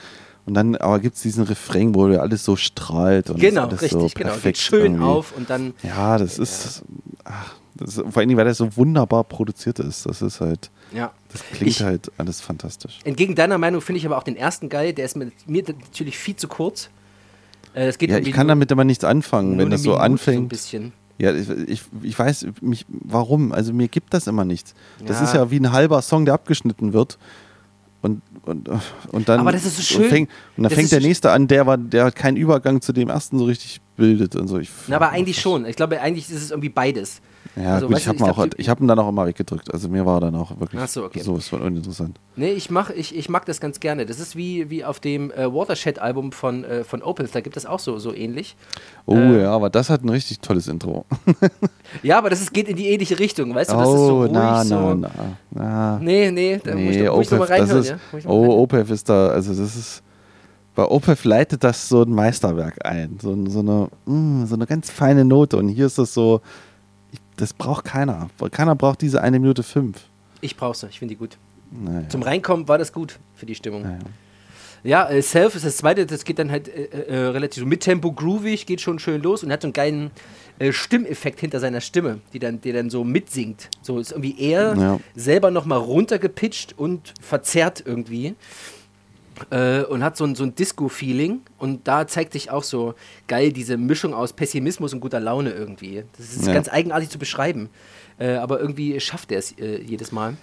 Und dann aber gibt es diesen Refrain, wo alles so strahlt. Und Genau, alles richtig, so genau. Geht perfekt schön irgendwie. auf und dann. Ja, das ist, ach, das ist, vor allen Dingen, weil das so wunderbar produziert ist. Das ist halt, Ja. das klingt Ich- halt alles fantastisch. Entgegen deiner Meinung finde ich aber auch den ersten geil. Der ist mir, mir natürlich viel zu kurz. Äh, das geht Ja, ich kann damit aber nichts anfangen, wenn das so Minute So ein anfängt. bisschen. Ja, ich, ich, ich weiß mich, warum. Also mir gibt das immer nichts. Das Ja. ist ja wie ein halber Song, der abgeschnitten wird. Und, und, und dann, Aber das ist so schön. Und, fängt, und dann Das fängt der so nächste an, der, war, der hat keinen Übergang zu dem ersten so richtig bildet und so. Ich, Na, aber eigentlich schon. Ich glaube, eigentlich ist es irgendwie beides. Ja, Also, gut, ich habe ihn, hab ihn dann auch immer weggedrückt. Also mir war dann auch wirklich Ach so, okay. sowas von uninteressant. Nee, ich, mach, ich, ich mag das ganz gerne. Das ist wie, wie auf dem äh, Watershed-Album von, äh, von Opeth, da gibt es auch so, so ähnlich. Oh Äh, ja, aber das hat ein richtig tolles Intro. Ja, aber das ist, geht in die ähnliche Richtung, weißt du? Das ist so oh, ruhig, na, so. na, na, na. Nee, nee, da muss ich, Nee, da muss ich Opeth, das reinhören, ist, ja? Mal oh, reinhören. Opeth ist da, also das ist, bei Opeth leitet das so ein Meisterwerk ein, so, so, eine, mm, so eine ganz feine Note und hier ist das so, das braucht keiner, keiner braucht diese eine Minute fünf. Ich brauch's, ich finde die gut. Naja, Zum Reinkommen war das gut für die Stimmung. naja. Ja, äh, Self ist das zweite, das geht dann halt äh, äh, relativ so mit Tempo groovig, geht schon schön los und hat so einen geilen äh, Stimmeffekt hinter seiner Stimme, die dann, die dann so mitsingt. So ist irgendwie er Ja. selber nochmal runtergepitcht und verzerrt irgendwie. Äh, und hat so ein, so ein Disco-Feeling. Und da zeigt sich auch so geil diese Mischung aus Pessimismus und guter Laune irgendwie. Das ist Ja. ganz eigenartig zu beschreiben. Äh, aber irgendwie schafft er es äh, jedes Mal.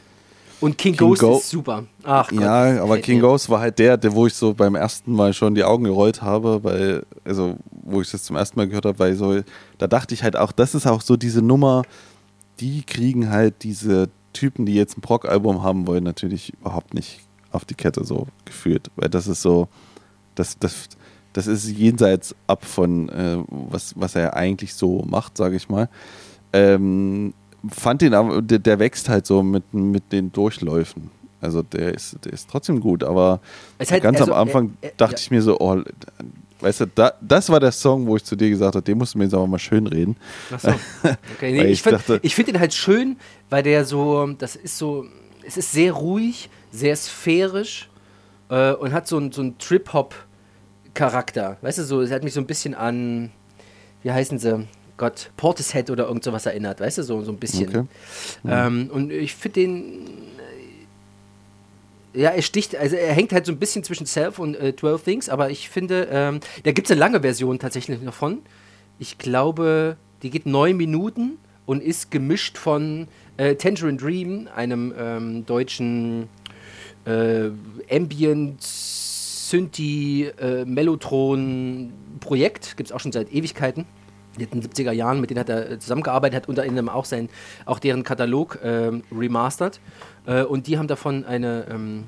Und King, King Ghost Go- ist super. Ach Gott, Ja, aber King mir. Ghost war halt der, der, wo ich so beim ersten Mal schon die Augen gerollt habe, weil, also, wo ich das zum ersten Mal gehört habe, weil so, da dachte ich halt auch, das ist auch so diese Nummer, die kriegen halt diese Typen, die jetzt ein Proc-Album haben wollen, natürlich überhaupt nicht auf die Kette so geführt, weil das ist so, das, das, das ist jenseits ab von, äh, was, was er eigentlich so macht, sage ich mal. Ähm, fand den aber, der, der wächst halt so mit, mit den Durchläufen. Also der ist, der ist trotzdem gut, aber halt- ganz also, am Anfang äh, äh, dachte ja. ich mir so, oh, weißt du, da, das war der Song, wo ich zu dir gesagt habe, den musst du mir jetzt aber mal schön reden. Ach so. Okay, nee, ich ich finde find ihn halt schön, weil der so, das ist so, es ist sehr ruhig, sehr sphärisch äh, und hat so einen so einen Trip-Hop-Charakter. Weißt du, so, es hat mich so ein bisschen an, wie heißen sie? Gott, Portishead oder irgend sowas erinnert, weißt du, so, so ein bisschen. Okay. Ähm, und ich finde den. äh, Ja, er sticht, also er hängt halt so ein bisschen zwischen Self und äh, 12 Things, aber ich finde, ähm, da gibt es eine lange Version tatsächlich davon. Ich glaube, die geht neun Minuten und ist gemischt von äh, Tangerine Dream, einem ähm, deutschen äh, Ambient Synthi äh, Mellotron Projekt, gibt es auch schon seit Ewigkeiten. In den 70er Jahren, mit denen hat er äh, zusammengearbeitet, hat unter anderem auch, sein, auch deren Katalog ähm, remastert. Äh, und die haben davon eine, ähm,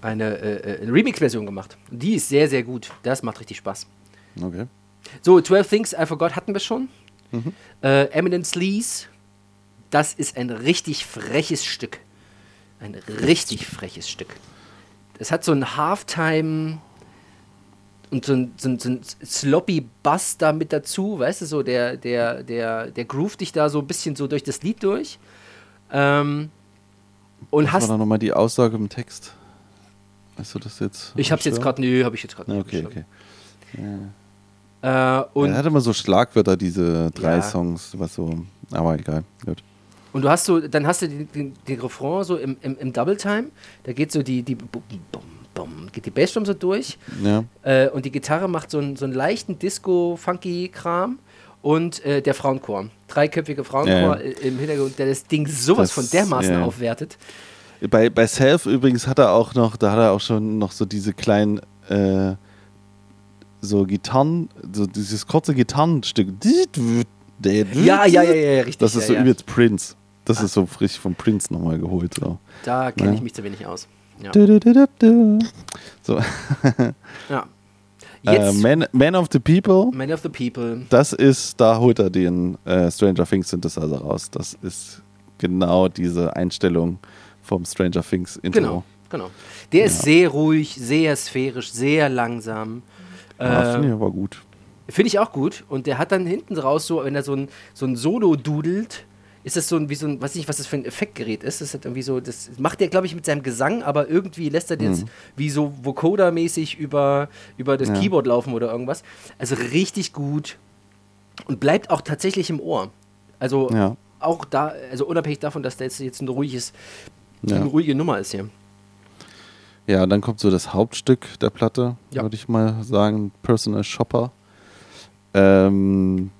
eine, äh, äh, eine Remix-Version gemacht. Die ist sehr, sehr gut. Das macht richtig Spaß. Okay. So, 12 Things I Forgot hatten wir schon. Äh, Eminent Sleaze, das ist ein richtig freches Stück. Ein richtig freches Stück. Es hat so ein Halftime und so ein, so ein, so ein sloppy Bass da mit dazu, weißt du, so der, der, der, der groovt dich da so ein bisschen so durch das Lied durch. Ähm, und Was hast. war da nochmal die Aussage im Text? Weißt du das jetzt? Ich hab's jetzt gerade, nö, hab ich jetzt gerade Ja, nicht. okay, okay. Äh, und er hat immer so Schlagwörter, diese drei Ja. Songs, was so. Aber egal. Gut. Und du hast so, dann hast du den, den, den Refrain so im, im, im Double Time, da geht so die, die bum, bum, bum, geht die Bassdrum so durch Ja. äh, und die Gitarre macht so einen, so einen leichten Disco-Funky-Kram und äh, der Frauenchor. Dreiköpfige Frauenchor Ja, ja. im Hintergrund, der das Ding sowas Das- von dermaßen ja. aufwertet. Bei, bei Self übrigens hat er auch noch, da hat er auch schon noch so diese kleinen, äh, so Gitarren, so dieses kurze Gitarrenstück. Ja, ja, ja, ja, richtig. Das ist ja, so übelst Prince. Das ist so frisch von Prince nochmal geholt. So. Da kenne Ja. ich mich zu wenig aus. Ja. So, ja. äh, Man, Man of the People, Man of the People. das ist, da holt er den äh, Stranger Things Synthesizer raus. Das ist genau diese Einstellung vom Stranger Things Intro. Genau, genau. Der ist sehr ruhig, sehr sphärisch, sehr langsam. Ja, Äh, Finde ich aber gut. Finde ich auch gut. Und der hat dann hinten raus so, wenn er so ein, so ein Solo dudelt, ist das so ein, wie so ein, weiß nicht, was das für ein Effektgerät ist. Das hat irgendwie so, das macht er, glaube ich, mit seinem Gesang, aber irgendwie lässt er das Mhm. wie so Vocoder-mäßig über, über das Ja. Keyboard laufen oder irgendwas. Also richtig gut und bleibt auch tatsächlich im Ohr. Also Ja. auch da, also unabhängig davon, dass der jetzt, ein ruhiges, Ja. eine ruhige Nummer ist hier. Ja, dann kommt so das Hauptstück der Platte, würde ich mal sagen, Personal Shopper. Ähm,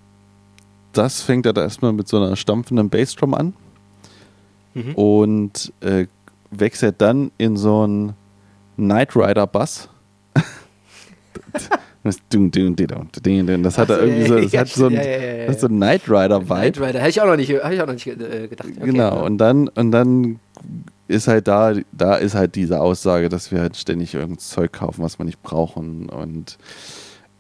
das fängt er da erstmal mit so einer stampfenden Bassdrum an Mhm. und äh, wechselt dann in so einen Knight Rider Bass. Das, hat er irgendwie so, das hat so ein, ja, ja, ja, so ein Knight Rider Knight Vibe. Rider, hätte ich auch noch nicht, hab ich auch noch nicht äh, gedacht. Okay. Genau, und dann, und dann ist halt da, da ist halt diese Aussage, dass wir halt ständig irgendein Zeug kaufen, was wir nicht brauchen. Und,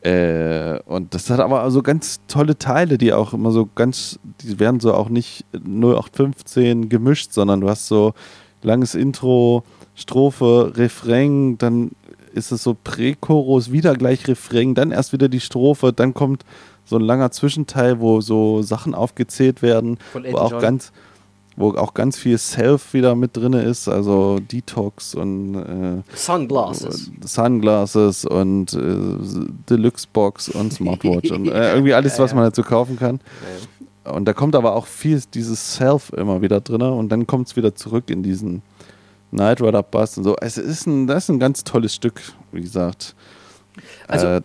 äh, und das hat aber also ganz tolle Teile, die auch immer so ganz, die werden so auch nicht 0815 gemischt, sondern du hast so langes Intro, Strophe, Refrain, dann ist es so Prächorus, wieder gleich Refrain, dann erst wieder die Strophe, dann kommt so ein langer Zwischenteil, wo so Sachen aufgezählt werden, wo auch John. ganz wo auch ganz viel Self wieder mit drin ist, also Detox und äh, Sunglasses. Sunglasses und äh, Deluxe Box und Smartwatch und äh, irgendwie alles, was man dazu kaufen kann. Und da kommt aber auch viel dieses Self immer wieder drin und dann kommt es wieder zurück in diesen Night Rider Bass und so. Es ist ein, das ist ein ganz tolles Stück, wie gesagt. Also- äh,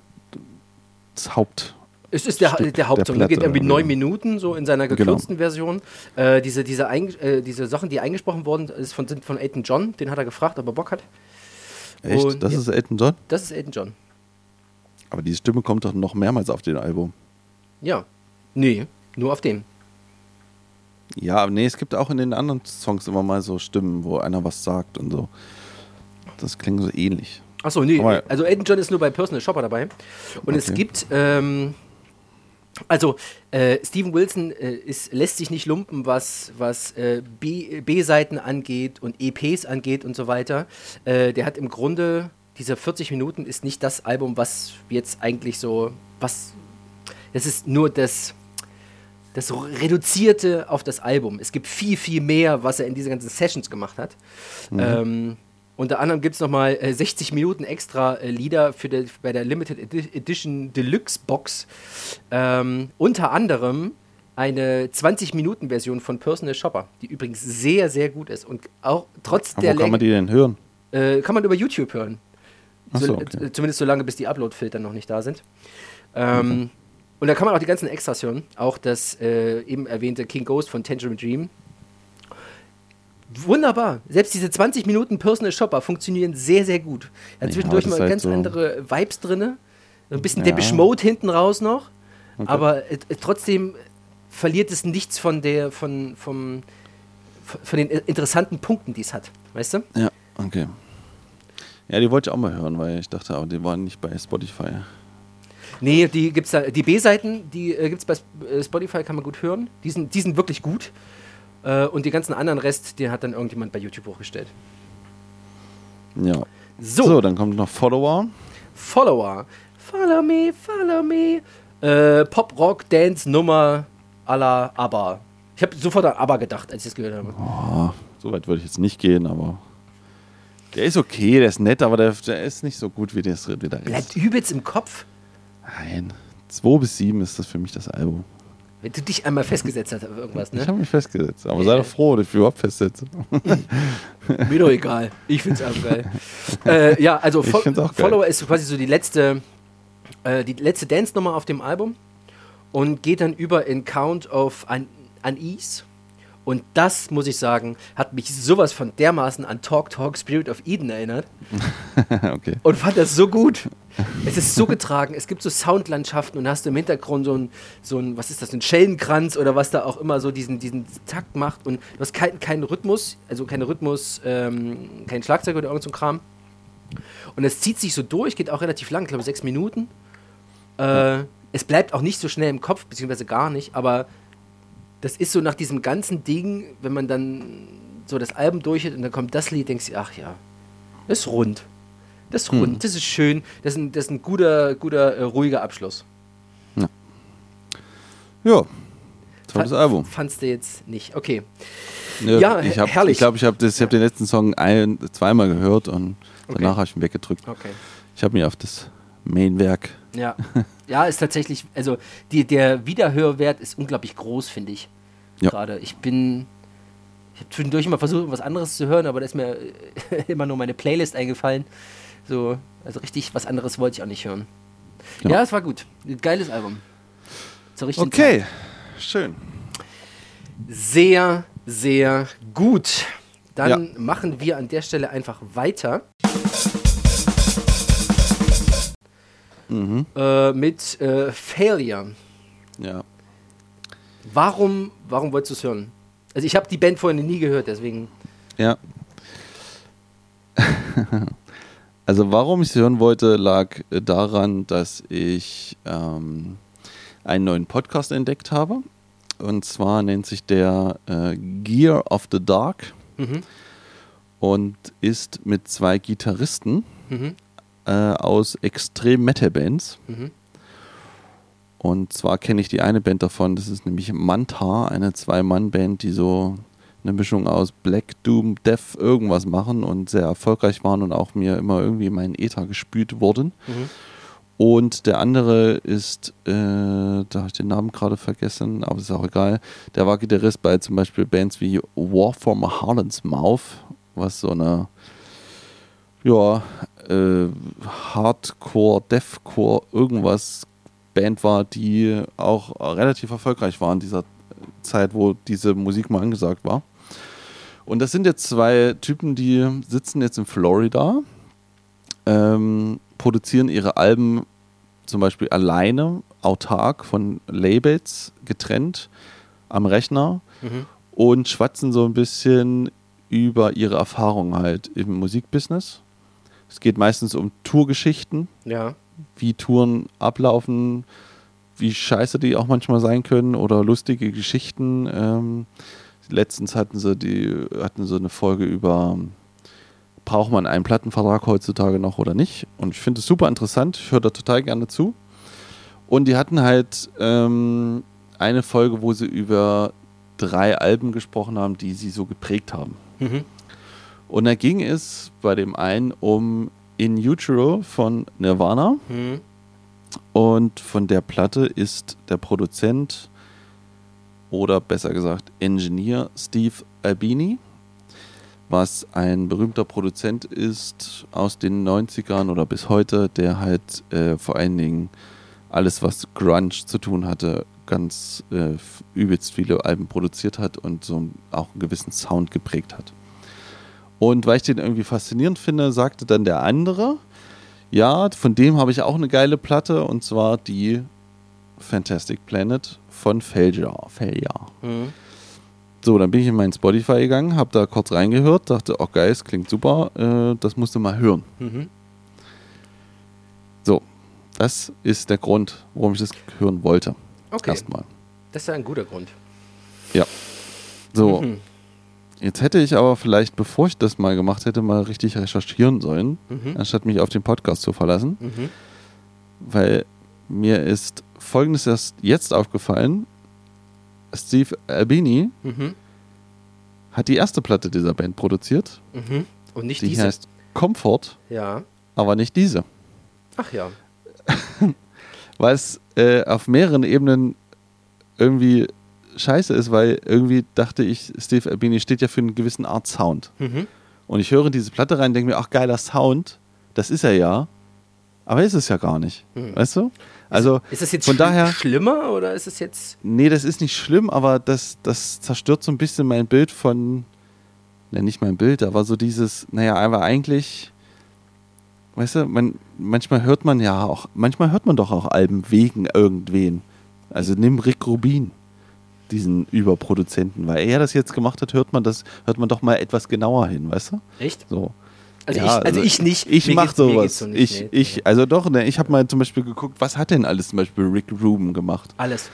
das Haupt. Es ist der, Stück der Hauptsong. der geht irgendwie ja. neun Minuten, so in seiner Genau. gekürzten Version. Äh, diese, diese, äh, diese Sachen, die eingesprochen wurden, von, sind von Elton John. Den hat er gefragt, ob er Bock hat. Echt? Und- das ja. ist Elton John? Das ist Elton John. Aber die Stimme kommt doch noch mehrmals auf dem Album. Ja. Nee, nur auf dem. Ja, nee, es gibt auch in den anderen Songs immer mal so Stimmen, wo einer was sagt und so. Das klingt so ähnlich. Achso, nee. Also Elton John ist nur bei Personal Shopper dabei. Und es Okay. gibt, ähm, also äh, Steven Wilson äh, ist, lässt sich nicht lumpen, was, was äh, B-Seiten angeht und EPs angeht und so weiter. Äh, der hat im Grunde, diese 40 Minuten ist nicht das Album, was jetzt eigentlich so, was, das ist nur das, das Reduzierte auf das Album. Es gibt viel, viel mehr, was er in diese ganzen Sessions gemacht hat. Ähm, unter anderem gibt es nochmal äh, 60 Minuten extra äh, Lieder für der, bei der Limited Edi- Edition Deluxe Box. Ähm, unter anderem eine 20-Minuten-Version von Personal Shopper, die übrigens sehr, sehr gut ist. Und auch trotz Aber der wo kann man die denn hören? äh, kann man über YouTube hören. So, So, okay. äh, Zumindest so lange, bis die Upload-Filter noch nicht da sind. Ähm, Und da kann man auch die ganzen Extras hören. Auch das äh, eben erwähnte King Ghost von Tangerine Dream. Wunderbar. Selbst diese 20 Minuten Personal Shopper funktionieren sehr, sehr gut. Ja, zwischendurch das mal halt ganz so- andere Vibes drin. Ein bisschen Ja. Depeche Mode hinten raus noch. Okay. Aber äh, äh, trotzdem verliert es nichts von der, von, vom, von den äh, interessanten Punkten, die es hat. Weißt du? Ja, okay. Ja, die wollte ich auch mal hören, weil ich dachte, aber die waren nicht bei Spotify. Nee, die gibt's da, die B-Seiten, die äh, gibt's bei äh, Spotify, kann man gut hören. Die sind, die sind wirklich gut. Äh, und die ganzen anderen Rest, den hat dann irgendjemand bei YouTube hochgestellt. Ja. So, So, dann kommt noch Follower. Follower. Follow me, follow me. Äh, Pop, Rock, Dance, Nummer à la ABBA. Ich habe sofort an ABBA gedacht, als ich das gehört habe. Oh, so weit würde ich jetzt nicht gehen, aber der ist okay, der ist nett, aber der, der ist nicht so gut wie, das, wie der Rest. Bleibt übelst im Kopf, Nein. 2 bis 7 ist das für mich das Album. Wenn du dich einmal festgesetzt hast auf irgendwas, Ich ne? habe mich festgesetzt, aber sei doch froh, dass ich überhaupt festsetze. Mir doch egal. Ich find's auch geil. äh, ja, also Ich Fo geil. Follower ist quasi so die letzte, äh, die letzte Dance-Nummer auf dem Album und geht dann über in Count of Un Unease. Und das, muss ich sagen, hat mich sowas von dermaßen an Talk Talk Spirit of Eden erinnert okay. und fand das so gut. Es ist so getragen. Es gibt so Soundlandschaften und hast im Hintergrund so ein, so ein, was ist das, ein Schellenkranz oder was da auch immer so diesen, diesen Takt macht und du hast keinen keinen Rhythmus, also keinen Rhythmus, ähm, kein Schlagzeug oder irgend so Kram. Und es zieht sich so durch, geht auch relativ lang, ich glaube sechs Minuten. Äh, es bleibt auch nicht so schnell im Kopf, beziehungsweise gar nicht, aber das ist so nach diesem ganzen Ding, wenn man dann so das Album durch hat und dann kommt das Lied, denkst du, ach ja, ist rund. Das ist rund, das ist schön, das ist ein, das ist ein guter, guter, äh, ruhiger Abschluss. Ja, tolles Fa- Album. Fandst du jetzt nicht? Okay. Ja, Ja, ich hab, herrlich. Ich glaube, ich habe hab den letzten Song ein, zweimal gehört und Okay. danach habe ich ihn weggedrückt. Okay. Ich habe mich auf das Mainwerk. Ja. ja, ist tatsächlich, also die, der Wiederhörwert ist unglaublich groß, finde ich. Ja. Gerade. Ich bin. Ich habe zwischendurch immer versucht, was anderes zu hören, aber da ist mir immer nur meine Playlist eingefallen. So, also richtig was anderes wollte ich auch nicht hören. Ja, Ja. es war gut. Ein geiles Album. Zur richtigen Okay, Zeit. schön. Sehr, sehr gut. Dann Ja. machen wir an der Stelle einfach weiter. Mhm. äh, mit äh, Failure. Ja. Warum, warum wolltest du es hören? Also ich habe die Band vorhin nie gehört, deswegen. Ja. also warum ich sie hören wollte, lag äh, daran, dass ich ähm, einen neuen Podcast entdeckt habe. Und zwar nennt sich der äh, Gear of the Dark Mhm. und ist mit zwei Gitarristen Mhm. äh, aus extrem Metal Bands. Mhm. Und zwar kenne ich die eine Band davon, das ist nämlich Mantar, eine Zwei-Mann-Band, die so eine Mischung aus Black, Doom, Death irgendwas machen und sehr erfolgreich waren und auch mir immer irgendwie in meinen Äther gespült wurden. Mhm. Und der andere ist, äh, da habe ich den Namen gerade vergessen, aber ist auch egal. Der war Gitarrist bei zum Beispiel Bands wie War from Harlan's Mouth, was so eine, ja, äh, Hardcore, Deathcore, irgendwas Band war, die auch relativ erfolgreich war in dieser Zeit, wo diese Musik mal angesagt war. Und das sind jetzt zwei Typen, die sitzen jetzt in Florida, ähm, produzieren ihre Alben zum Beispiel alleine, autark von Labels getrennt am Rechner Mhm. und schwatzen so ein bisschen über ihre Erfahrungen halt im Musikbusiness. Es geht meistens um Tourgeschichten, Ja. wie Touren ablaufen, wie scheiße die auch manchmal sein können oder lustige Geschichten. Ähm, letztens hatten sie die hatten so eine Folge über braucht man einen Plattenvertrag heutzutage noch oder nicht? Und ich finde es super interessant. Ich höre da total gerne zu. Und die hatten halt ähm, eine Folge, wo sie über drei Alben gesprochen haben, die sie so geprägt haben. Mhm. Und da ging es bei dem einen um In Utero von Nirvana. Mhm. Und von der Platte ist der Produzent oder besser gesagt Engineer Steve Albini, was ein berühmter Produzent ist aus den 90ern oder bis heute, der halt äh, vor allen Dingen alles, was Grunge zu tun hatte, ganz äh, übelst viele Alben produziert hat und so auch einen gewissen Sound geprägt hat. Und weil ich den irgendwie faszinierend finde, sagte dann der andere, ja, von dem habe ich auch eine geile Platte und zwar die Fantastic Planet von Failure. Failure. Mhm. So, dann bin ich in meinen Spotify gegangen, habe da kurz reingehört, dachte, oh geil, es klingt super, äh, das musst du mal hören. Mhm. So, das ist der Grund, warum ich das hören wollte. Okay. Erstmal. Das ist ja ein guter Grund. So, Mhm. jetzt hätte ich aber vielleicht, bevor ich das mal gemacht hätte, mal richtig recherchieren sollen, Mhm. anstatt mich auf den Podcast zu verlassen. Mhm. weil mir ist folgendes erst jetzt aufgefallen. Steve Albini Mhm. hat die erste Platte dieser Band produziert. Mhm. Und nicht Die diese. heißt Comfort, ja. aber nicht diese. Ach ja. Weil es äh, auf mehreren Ebenen irgendwie scheiße ist, weil irgendwie dachte ich, Steve Albini steht ja für einen gewissen Art Sound. Mhm. Und ich höre diese Platte rein und denke mir, ach geiler Sound, das ist er ja. Aber ist es ja gar nicht. Mhm. Weißt du? Also Ist das jetzt von daher. schlimmer oder ist es jetzt. Nee, das ist nicht schlimm, aber das, das zerstört so ein bisschen mein Bild von. Ne, nicht mein Bild, aber so dieses, naja, aber eigentlich, weißt du, man, manchmal hört man ja auch, manchmal hört man doch auch Alben wegen irgendwen. Also nimm Rick Rubin, diesen Überproduzenten, weil er das jetzt gemacht hat, hört man das, hört man doch mal etwas genauer hin, weißt du? Echt? So. Also, Ja, ich, also ich nicht. Ich Mir mach sowas. so nicht, ich, nee. ich, also doch, ne, ich habe mal zum Beispiel geguckt, was hat denn alles zum Beispiel Rick Rubin gemacht? Alles.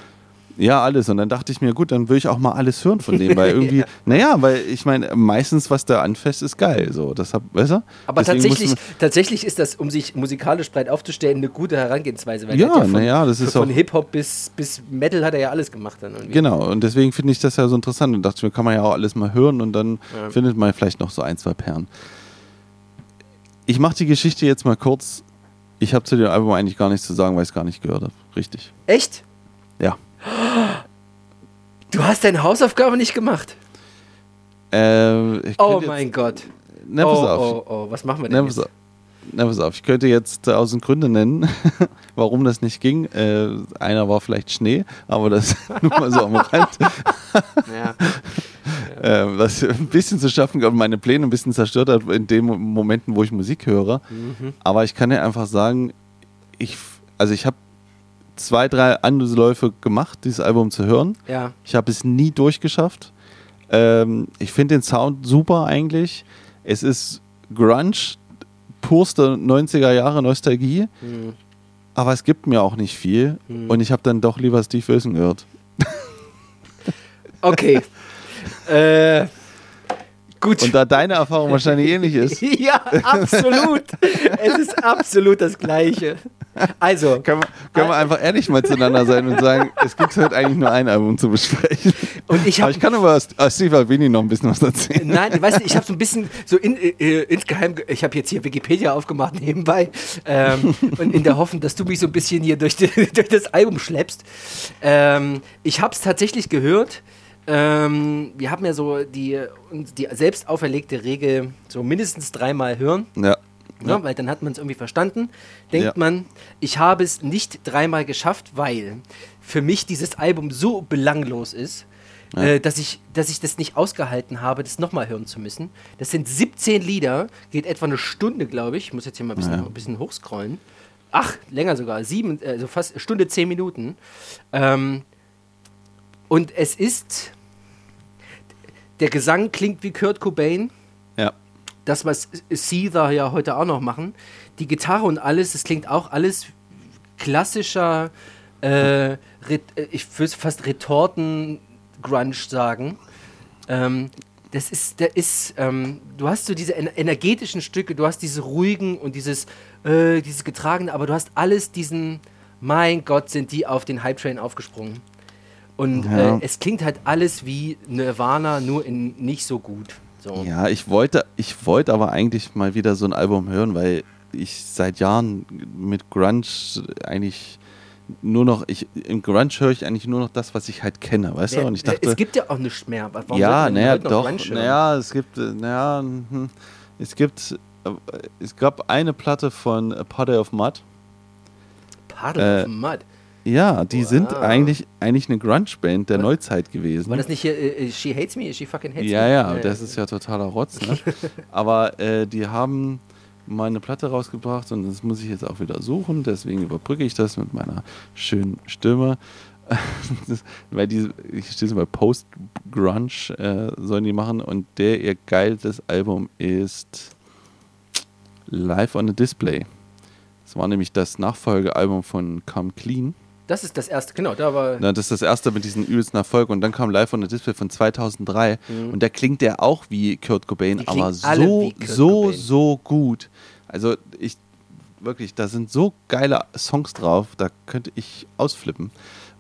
Ja, alles. Und dann dachte ich mir, gut, dann will ich auch mal alles hören von dem, weil irgendwie, naja, weil ich meine, meistens, was der anfasst, ist geil. So, das hab, weißt du? Aber Deswegen tatsächlich, tatsächlich ist das, um sich musikalisch breit aufstellen, eine gute Herangehensweise. Weil Ja, er hat von, na ja, das ist von auch- Hip-Hop bis, bis Metal hat er ja alles gemacht dann irgendwie. Genau, und deswegen finde ich das ja so interessant und dachte ich mir, kann man ja auch alles mal hören und dann Ja. findet man vielleicht noch so ein, zwei Perlen. Ich mache die Geschichte jetzt mal kurz. Ich habe zu dem Album eigentlich gar nichts zu sagen, weil ich es gar nicht gehört habe. Richtig. Echt? Ja. Du hast deine Hausaufgabe nicht gemacht. Äh, ich Oh mein Gott. Jetzt, na, pass oh, auf. oh, oh, was machen wir denn pass jetzt? auf. Na, pass auf. Ich könnte jetzt tausend Gründe nennen, warum das nicht ging. Äh, einer war vielleicht Schnee, aber das nur mal so am Rand. Ja. äh, was ein bisschen zu schaffen und meine Pläne ein bisschen zerstört hat in den Momenten, wo ich Musik höre. Mhm. Aber ich kann dir einfach sagen, ich, also ich habe zwei, drei Anläufe gemacht, dieses Album zu hören. Ja. Ich habe es nie durchgeschafft. Ähm, ich finde den Sound super eigentlich. Es ist Grunge, purste 90er Jahre Nostalgie, Hm. aber es gibt mir auch nicht viel. Und ich habe dann doch lieber Steve Wilson gehört. Okay. äh, gut. Und da deine Erfahrung wahrscheinlich ähnlich ist, ja, absolut. es ist absolut das Gleiche. Also, können wir, können wir einfach ehrlich mal zueinander sein und sagen, es gibt heute eigentlich nur ein Album zu besprechen. und ich Aber habe ich kann über äh, Steve Albini noch ein bisschen was erzählen. Nein, weißt du, ich habe so ein bisschen so in, äh, insgeheim, ge- ich habe jetzt hier Wikipedia aufgemacht nebenbei ähm, und in der Hoffnung, dass du mich so ein bisschen hier durch, die, durch das Album schleppst. Ähm, ich habe es tatsächlich gehört. Ähm, wir haben ja so die, die selbst auferlegte Regel, so mindestens dreimal hören. Ja. Ja. weil dann hat man es irgendwie verstanden. Denkt Ja. man, ich habe es nicht dreimal geschafft, weil für mich dieses Album so belanglos ist, Ja. äh, dass, ich, dass ich das nicht ausgehalten habe, das nochmal hören zu müssen. Das sind 17 Lieder, geht etwa eine Stunde, glaube ich. Ich muss jetzt hier mal ein bisschen, ein bisschen hochscrollen. Ach, länger sogar, sieben, also fast Stunde, zehn Minuten. Ähm, und es ist, der Gesang klingt wie Kurt Cobain Ja. das, was Seether ja heute auch noch machen, die Gitarre und alles, das klingt auch alles klassischer, äh, äh, ich würde fast Retorten-Grunge sagen. Ähm, das ist, der ist, ähm, du hast so diese ener- energetischen Stücke, du hast diese ruhigen und dieses, äh, dieses getragene, aber du hast alles diesen, mein Gott, sind die auf den Hype-Train aufgesprungen. Und Ja. äh, es klingt halt alles wie Nirvana, nur in nicht so gut. So. Ja, ich wollte, ich wollte aber eigentlich mal wieder so ein Album hören, weil ich seit Jahren mit Grunge eigentlich nur noch, ich, im Grunge höre ich eigentlich nur noch das, was ich halt kenne, weißt du? Und ich dachte, es gibt ja auch nichts mehr. Warum ja, naja, doch, naja, es gibt, äh, naja, hm, es gibt, äh, es gab eine Platte von A Potty of Mud. Paddle äh, of Mud. Ja, die sind Wow. eigentlich, eigentlich eine Grunge-Band der Was? Neuzeit gewesen. War das nicht hier äh, äh, She Hates Me? She fucking hates Ja, me? ja, Äh, das ist ja totaler Rotz. Ne? Aber äh, die haben mal eine Platte rausgebracht und das muss ich jetzt auch wieder suchen. Deswegen überbrücke ich das mit meiner schönen Stimme. das, weil die, ich stehe so bei Post-Grunge, äh, sollen die machen. Und der ihr geiltes Album ist Live on a Display. Das war nämlich das Nachfolgealbum von Come Clean. Das ist das erste, genau, da war. Na, das ist das erste mit diesem übelsten Erfolg und dann kam Live on the Display von 2003 und da klingt der auch wie Kurt Cobain, Mhm. Aber so, so, Cobain. so gut. Also ich, wirklich, da sind so geile Songs drauf, da könnte ich ausflippen.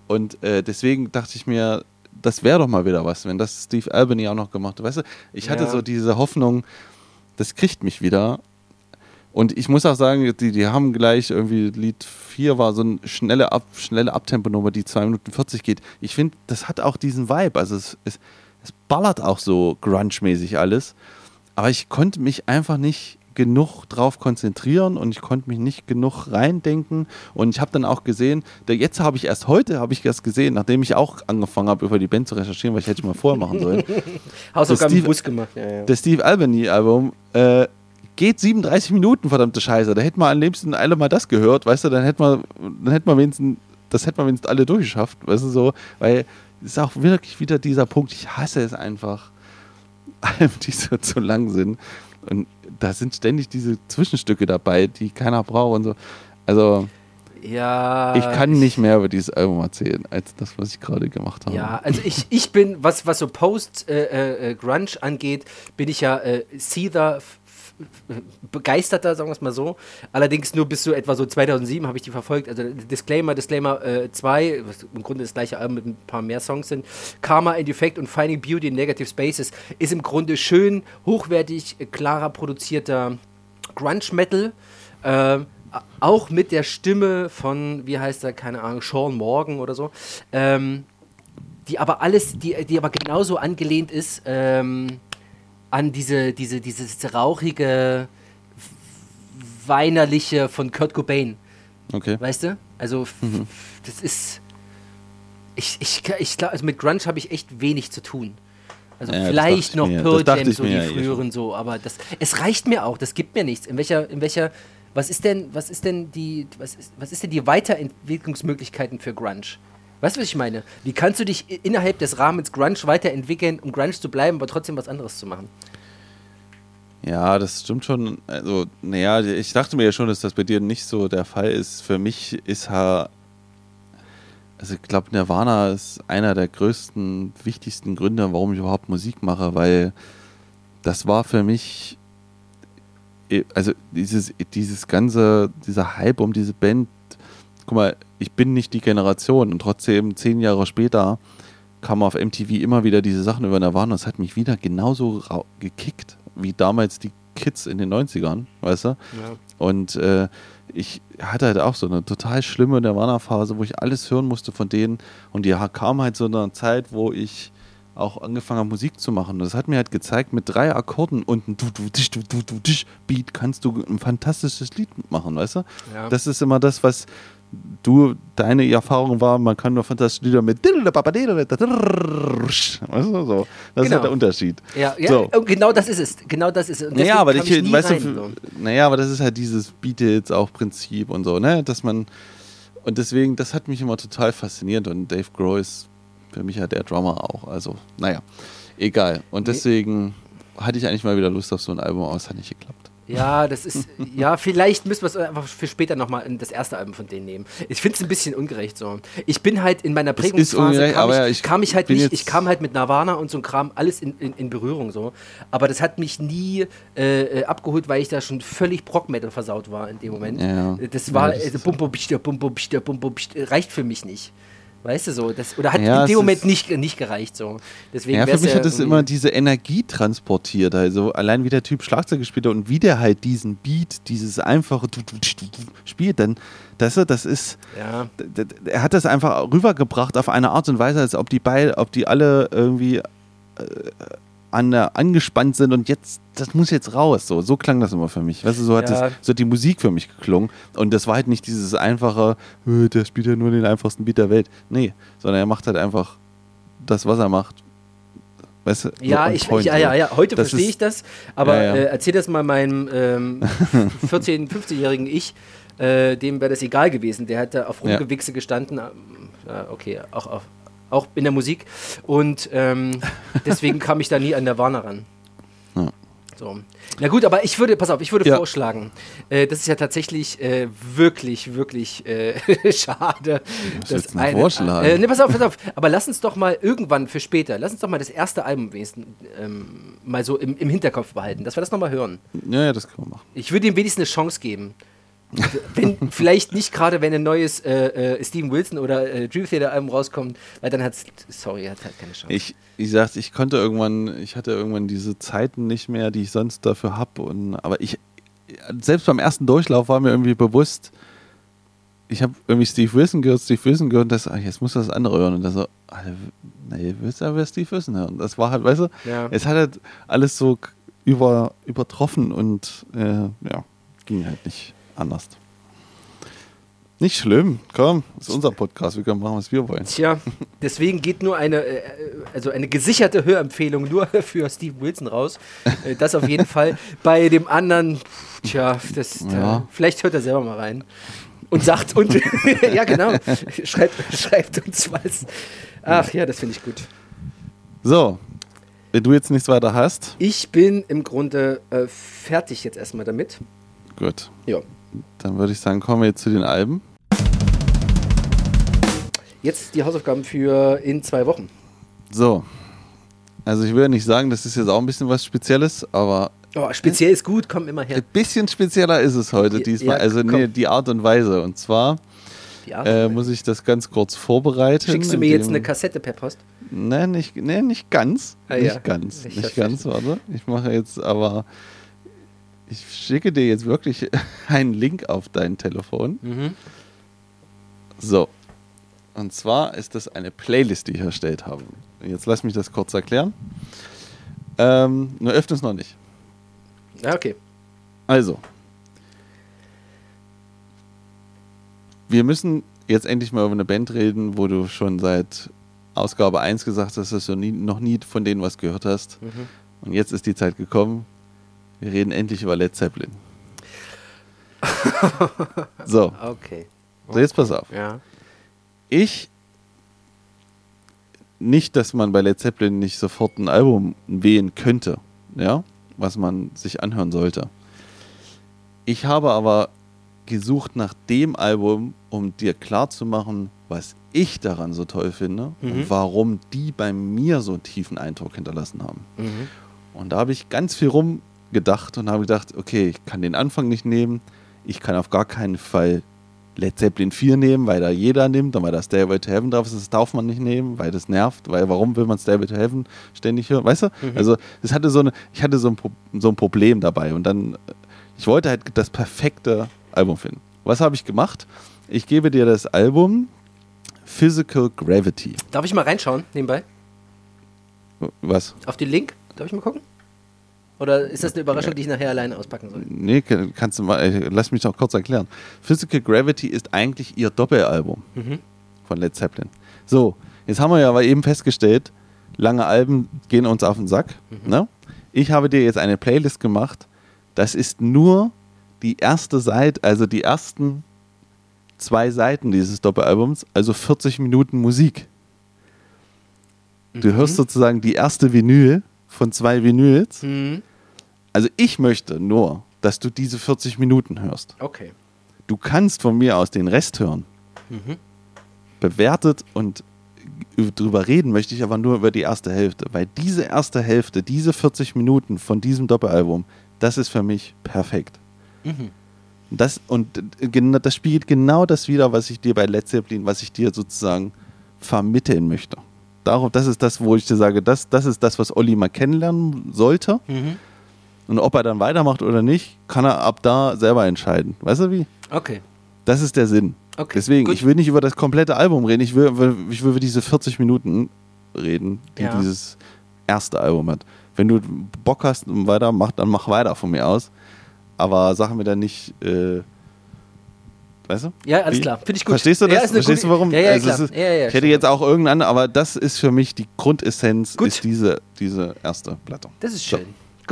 Und äh, deswegen dachte ich mir, das wäre doch mal wieder was, wenn das Steve Albany auch noch gemacht hat. Weißt du, ich hatte Ja. so diese Hoffnung, das kriegt mich wieder. Und ich muss auch sagen, die, die haben gleich irgendwie, Lied 4 war so eine schnelle, Ab, schnelle Abtemponummer, die 2 Minuten 40 geht. Ich finde, das hat auch diesen Vibe. Also es, es, es ballert auch so grunge-mäßig alles. Aber ich konnte mich einfach nicht genug drauf konzentrieren und ich konnte mich nicht genug reindenken. Und ich habe dann auch gesehen, da jetzt habe ich erst heute, habe ich erst gesehen, nachdem ich auch angefangen habe, über die Band zu recherchieren, weil ich hätte mal vorher machen sollen. Hausaufgaben Steve- bewusst gemacht. Ja, ja. Das Steve Albany-Album äh, geht 37 Minuten, verdammte Scheiße. Da hätte man am liebsten alle mal das gehört, weißt du, dann hätte man, dann hätte man wenigstens, das hätte man wenigstens alle durchgeschafft, weißt du so, weil es ist auch wirklich wieder dieser Punkt, ich hasse es einfach, Alben, die so zu lang sind. Und da sind ständig diese Zwischenstücke dabei, die keiner braucht und so. Also, ja. ich kann nicht mehr über dieses Album erzählen, als das, was ich gerade gemacht habe. Ja, also ich, ich bin, was, was so Post-Grunge angeht, bin ich ja äh, Seether begeisterter, sagen wir es mal so. Allerdings nur bis so etwa so 2007 habe ich die verfolgt. Also Disclaimer, Disclaimer 2, was im Grunde das gleiche Album mit ein paar mehr Songs sind. Karma and Effect und Finding Beauty in Negative Spaces ist im Grunde schön, hochwertig, äh, klarer produzierter Grunge-Metal. Ähm, auch mit der Stimme von, wie heißt er, keine Ahnung, Sean Morgan oder so. Ähm, die aber alles, die, die aber genauso angelehnt ist ähm, an diese, diese, dieses rauchige, weinerliche von Kurt Cobain. Okay. Weißt du? Also, Mhm. das ist. Ich, ich, ich glaube, also mit Grunge habe ich echt wenig zu tun. Also Ja, vielleicht noch mir. Pearl Jam, so die ja früheren so, aber das, es reicht mir auch, das gibt mir nichts. In welcher, in welcher was ist denn, was ist denn die, was ist, was ist denn die Weiterentwicklungsmöglichkeiten für Grunge? Weißt du, was ich meine? Wie kannst du dich innerhalb des Rahmens Grunge weiterentwickeln, um Grunge zu bleiben, aber trotzdem was anderes zu machen? Ja, das stimmt schon. Also, naja, ich dachte mir ja schon, dass das bei dir nicht so der Fall ist. Für mich ist ha. Also, ich glaube, Nirvana ist einer der größten, wichtigsten Gründe, warum ich überhaupt Musik mache, weil das war für mich. Also, dieses, dieses ganze, dieser Hype um diese Band. Guck mal, ich bin nicht die Generation und trotzdem zehn Jahre später kam auf MTV immer wieder diese Sachen über Nirvana. Das hat mich wieder genauso gekickt wie damals die Kids in den 90ern, weißt du? Ja. Und äh, ich hatte halt auch so eine total schlimme Nirvana-Phase, wo ich alles hören musste von denen. Und die kam halt so eine Zeit, wo ich auch angefangen habe, Musik zu machen. Und das hat mir halt gezeigt, mit drei Akkorden und ein du du du du du Beat kannst du ein fantastisches Lied machen, weißt du? Ja. Das ist immer das, was du, deine Erfahrung war, man kann nur fantastische Lieder mit weißt du, so. Das genau. ist halt der Unterschied. Ja, ja so. genau das ist es. Genau das ist es. Naja, aber ich, ich weißt du, naja, aber das ist halt dieses Beat auch Prinzip und so, ne? Dass man und deswegen, das hat mich immer total fasziniert und Dave Grohl ist für mich ja der Drummer auch. Also, naja, egal. Und deswegen hatte ich eigentlich mal wieder Lust auf so ein Album, aber es hat nicht geklappt. Ja, das ist, ja, vielleicht müssen wir es einfach für später nochmal das erste Album von denen nehmen. Ich finde es ein bisschen ungerecht so. Ich bin halt in meiner Prägungsphase, kam, ich, ich, kam ich halt nicht, ich kam halt mit Nirvana und so ein Kram alles in, in, in Berührung so. Aber das hat mich nie äh, äh abgeholt, weil ich da schon völlig Brockmetal versaut war in dem Moment. Ja. Das war, ja, das äh, bum, bum, bum, bum, bum, bum, reicht für mich nicht. Weißt du so, das, oder hat ja, in dem Moment nicht, nicht gereicht so. Deswegen ja, für mich hat es immer diese Energie transportiert. Also allein wie der Typ Schlagzeug gespielt hat und wie der halt diesen Beat, dieses einfache spielt, dann das, das ist, ja. er hat das einfach rübergebracht auf eine Art und Weise, als ob die beide, ob die alle irgendwie äh, an, angespannt sind und jetzt, das muss jetzt raus. So, so klang das immer für mich. Weißt du, so hat, ja. das, so hat die Musik für mich geklungen. Und das war halt nicht dieses einfache, äh, der spielt ja nur den einfachsten Beat der Welt. Nee, sondern er macht halt einfach das, was er macht. Weißt du, ja, ich, ja, ja, ja, heute verstehe ich das, aber ja, ja. Äh, erzähl das mal meinem ähm, 14-, 15-jährigen Ich, äh, dem wäre das egal gewesen. Der hat da auf Rumgewichse gestanden. Äh, okay, auch auf auch in der Musik. Und ähm, deswegen kam ich da nie an der Warner ran. Ja. So. Na gut, aber ich würde, pass auf, ich würde ja. vorschlagen, äh, das ist ja tatsächlich äh, wirklich, wirklich äh, schade. Was dass eine, vorschlagen? Äh, ne, pass auf, pass auf. Aber lass uns doch mal irgendwann für später, lass uns doch mal das erste Album wenigstens ähm, mal so im, im Hinterkopf behalten, dass wir das nochmal hören. Ja, ja, das können wir machen. Ich würde ihm wenigstens eine Chance geben. Wenn, vielleicht nicht gerade, wenn ein neues äh, äh, Steven Wilson oder äh, Dream Theater Album rauskommt, weil dann hat es, sorry, hat halt keine Chance. Ich, ich sag's, ich konnte irgendwann, ich hatte irgendwann diese Zeiten nicht mehr, die ich sonst dafür habe. aber ich, selbst beim ersten Durchlauf war mir irgendwie bewusst, ich habe irgendwie Steve Wilson gehört, Steve Wilson gehört, und das, ach, jetzt muss das andere hören. Und das so, nee, willst du aber Steve Wilson hören? Das war halt, weißt du, ja. es hat halt alles so über, übertroffen und äh, ja, ging halt nicht anders. Nicht schlimm, komm, das ist unser Podcast, wir können machen, was wir wollen. Tja, deswegen geht nur eine, äh, also eine gesicherte Hörempfehlung nur für Steve Wilson raus. Äh, das auf jeden Fall. Bei dem anderen, tja, das, ja. vielleicht hört er selber mal rein und sagt und ja genau, schreibt, schreibt uns was. Ach ja, das finde ich gut. So, wenn du jetzt nichts weiter hast. Ich bin im Grunde äh, fertig jetzt erstmal damit. Gut. Ja. Dann würde ich sagen, kommen wir jetzt zu den Alben. Jetzt die Hausaufgaben für in zwei Wochen. So. Also ich würde nicht sagen, das ist jetzt auch ein bisschen was Spezielles, aber. Oh, speziell ist gut, komm immer her. Ein bisschen spezieller ist es heute diesmal. Ja, also nee, die Art und Weise. Und zwar äh, muss ich das ganz kurz vorbereiten. Schickst du mir jetzt eine Kassette per Post? Nein, nicht, nee, nicht ganz. Ah, nicht ja. ganz. Ich nicht ganz, warte. Ich mache jetzt aber ich schicke dir jetzt wirklich einen Link auf dein Telefon. Mhm. So. Und zwar ist das eine Playlist, die ich erstellt habe. Jetzt lass mich das kurz erklären. Ähm, nur öffne es noch nicht. Ja, okay. Also. Wir müssen jetzt endlich mal über eine Band reden, wo du schon seit Ausgabe 1 gesagt hast, dass du nie, noch nie von denen was gehört hast. Mhm. Und jetzt ist die Zeit gekommen. Wir reden endlich über Led Zeppelin. So, Okay. so jetzt pass auf. Ja. Ich nicht, dass man bei Led Zeppelin nicht sofort ein Album wählen könnte, ja, was man sich anhören sollte. Ich habe aber gesucht nach dem Album, um dir klarzumachen, was ich daran so toll finde Mhm. und warum die bei mir so einen tiefen Eindruck hinterlassen haben. Mhm. Und da habe ich ganz viel rumgedacht und habe gedacht, okay, ich kann den Anfang nicht nehmen. Ich kann auf gar keinen Fall Led Zeppelin 4 nehmen, weil da jeder nimmt und weil da Stairway to Heaven drauf ist. Das darf man nicht nehmen, weil das nervt. Weil warum will man Stairway to Heaven ständig hören? Weißt du? Also das hatte so eine, ich hatte so ein, so ein Problem dabei. Und dann, ich wollte halt das perfekte Album finden. Was habe ich gemacht? Ich gebe dir das Album Physical Gravity. Darf ich mal reinschauen, nebenbei? Was? Auf den Link? Darf ich mal gucken? Oder ist das eine Überraschung, die ich nachher alleine auspacken soll? Nee, kann- kannst du mal, äh, lass mich doch kurz erklären. Physical Gravity ist eigentlich ihr Doppelalbum Mhm. von Led Zeppelin. So, jetzt haben wir ja aber eben festgestellt, lange Alben gehen uns auf den Sack. Ne? Ich habe dir jetzt eine Playlist gemacht. Das ist nur die erste Seite, also die ersten zwei Seiten dieses Doppelalbums, also 40 Minuten Musik. Du hörst sozusagen die erste Vinyl von zwei Vinyls. Mhm. Also ich möchte nur, dass du diese 40 Minuten hörst. Okay. Du kannst von mir aus den Rest hören. Bewertet und drüber reden möchte ich aber nur über die erste Hälfte, weil diese erste Hälfte, diese 40 Minuten von diesem Doppelalbum, das ist für mich perfekt. Das, und das spiegelt genau das wieder, was ich dir bei Led Zeppelin, was ich dir sozusagen vermitteln möchte. Darum, das ist das, wo ich dir sage, das, das ist das, was Olli mal kennenlernen sollte. Mhm. Und ob er dann weitermacht oder nicht, kann er ab da selber entscheiden. Weißt du wie? Okay. Das ist der Sinn. Okay, Deswegen, gut. ich will nicht über das komplette Album reden, ich will, ich will über diese 40 Minuten reden, die Ja. dieses erste Album hat. Wenn du Bock hast und weiter, mach, dann mach weiter von mir aus. Aber sag mir dann nicht, äh, weißt du? Ja, alles Wie? klar. Finde ich gut. Verstehst du das? Ja, Verstehst du warum? Ja, ja, Also ist, ich hätte stimmt. jetzt auch irgendeinen, aber das ist für mich die Grundessenz, Gut. ist diese, diese erste Platte. Das ist So.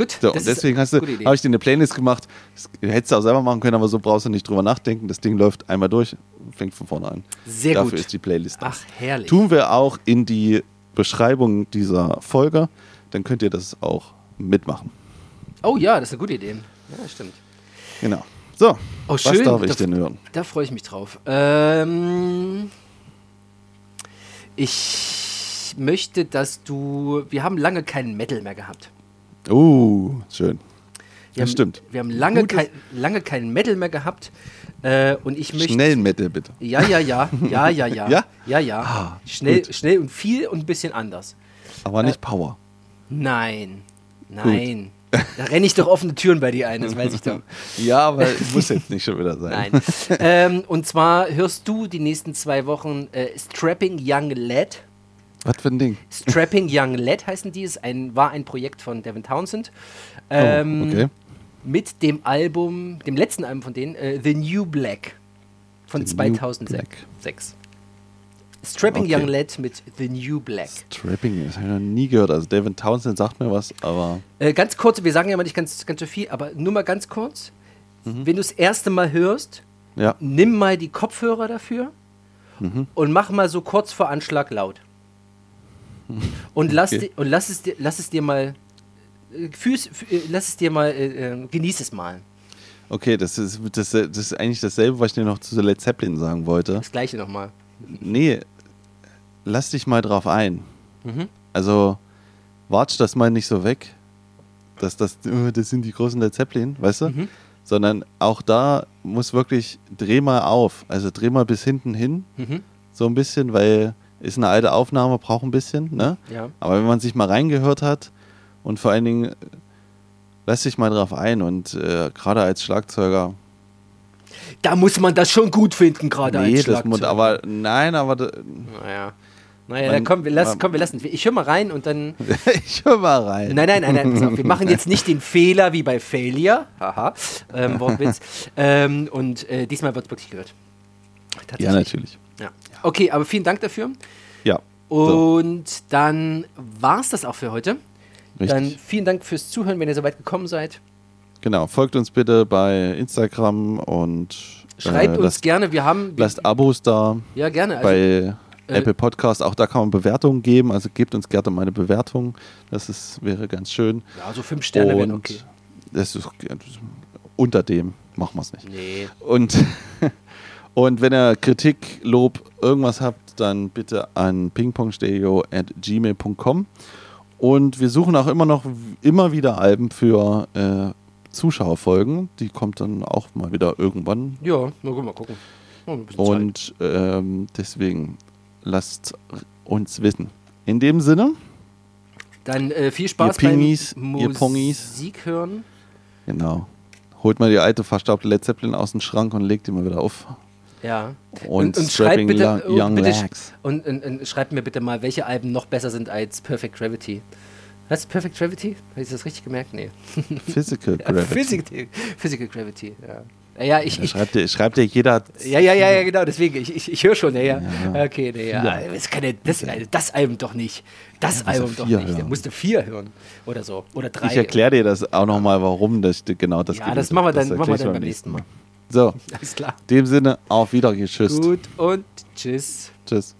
Gut. So, das und deswegen habe ich dir eine Playlist gemacht. Das hättest du auch selber machen können, aber so brauchst du nicht drüber nachdenken. Das Ding läuft einmal durch, fängt von vorne an. Sehr Dafür gut. ist die Playlist da. Ach, herrlich. Tun wir auch in die Beschreibung dieser Folge, dann könnt ihr das auch mitmachen. Oh ja, das ist eine gute Idee. Ja, stimmt. Genau. So, Oh, was schön. darf ich Da- denn hören? Da freue ich mich drauf. Ähm, ich möchte, dass du. Wir haben lange keinen Metal mehr gehabt. Oh, schön. Wir Das haben, stimmt. Wir haben lange, kein, lange keinen Metal mehr gehabt. Äh, und ich möchte. Schnellen Metal bitte. Ja, ja, ja. Ja, ja, ja. Ja? Ja, ja. Ah, schnell, gut. schnell und viel und ein bisschen anders. Aber nicht Power. Nein. Nein. Da renne ich doch offene Türen bei dir ein, das weiß ich doch. Ja, aber muss jetzt nicht schon wieder sein. Nein. ähm, und zwar hörst du die nächsten zwei Wochen äh, Strapping Young Lad. Was für ein Ding? Strapping Young Lad heißen die, ist ein, war ein Projekt von Devin Townsend. Ähm, oh, okay. Mit dem Album, dem letzten Album von denen, äh, The New Black von The New 2006. Strapping Okay. Young Lad mit The New Black. Trapping, das habe ich noch nie gehört. Also Devin Townsend sagt mir was, aber Äh, ganz kurz, wir sagen ja mal nicht ganz, ganz so viel, aber nur mal ganz kurz. Mhm. Wenn du das erste Mal hörst, ja. nimm mal die Kopfhörer dafür Mhm. und mach mal so kurz vor Anschlag laut. Und lass, Okay. und lass, es, dir, lass es dir mal, äh, fühl's, fü- äh, lass es dir mal, äh, äh, genieß es mal. Okay, das ist, das, das ist eigentlich dasselbe, was ich dir noch zu Led Zeppelin sagen wollte. Das gleiche nochmal. Nee, lass dich mal drauf ein. Mhm. Also, watsch das mal nicht so weg, dass das, das sind die großen Led Zeppelin, weißt du? Mhm. Sondern auch da muss wirklich, dreh mal auf. Also dreh mal bis hinten hin, Mhm. so ein bisschen, weil ist eine alte Aufnahme, braucht ein bisschen, ne? Ja. Aber wenn man sich mal reingehört hat und vor allen Dingen äh, lass dich mal drauf ein und äh, gerade als Schlagzeuger, Da muss man das schon gut finden, gerade nee, als das muss, Schlagzeuger. aber nein, aber Naja. Naja, Man- dann komm, wir, lass, man- komm, wir lassen. Ich höre mal rein und dann. ich höre mal rein. Nein, nein, nein, nein, auf. Wir machen jetzt nicht den Fehler wie bei Failure. Haha. Ähm, Wortwitz. ähm, und äh, diesmal wird es wirklich gehört. Ja, natürlich. Okay, aber vielen Dank dafür. Ja. So, Und dann war es das auch für heute. Dann richtig. vielen Dank fürs Zuhören, wenn ihr soweit gekommen seid. genau, folgt uns bitte bei Instagram und Schreibt äh, uns lasst, gerne, wir haben. lasst Abos da ja, gerne. Also, bei äh, Apple Podcast. Auch da kann man Bewertungen geben. Also gebt uns gerne mal eine Bewertung. Das ist, wäre ganz schön. ja, so fünf Sterne wären okay. das ist unter dem machen wir es nicht. Nee. Und, und wenn ihr Kritik, Lob, irgendwas habt, dann bitte an pingpongstereo.gmail.com. Und wir suchen auch immer noch immer wieder Alben für äh, Zuschauerfolgen. Die kommt dann auch mal wieder irgendwann. Ja, mal gucken. Und ähm, deswegen lasst uns wissen. In dem Sinne. Dann äh, viel Spaß Ihr Pingis, beim ihr Pongis. Musik hören. genau, holt mal die alte verstaubte Led Zeppelin aus dem Schrank und legt die mal wieder auf. Ja. Und, und schreibt Strapping bitte, oh, Young bitte Legs. und, und, und schreibt mir bitte mal, welche Alben noch besser sind als Perfect Gravity. Was? Perfect Gravity? Habe ich das richtig gemerkt? Nee. Physical Gravity. Physical, Physical Gravity, ja. Ja, ich, ich, schreibt, dir, schreibt dir jeder. ja, ja, ja, ja, genau, deswegen, ich, ich, ich höre schon, ja, ja. Ja. Okay, nee, ja. Ja. Das, kann ja, das, das Album doch nicht. Das Ja, Album doch nicht. Der hören. musste vier hören. Oder so. Oder drei. Ich erkläre dir das auch nochmal, warum das genau das Ja, das machen wir dann, machen wir dann beim beim nächsten Mal. So, Alles klar. in dem Sinne, auf Wiedersehen. Tschüss. Gut und tschüss. Tschüss.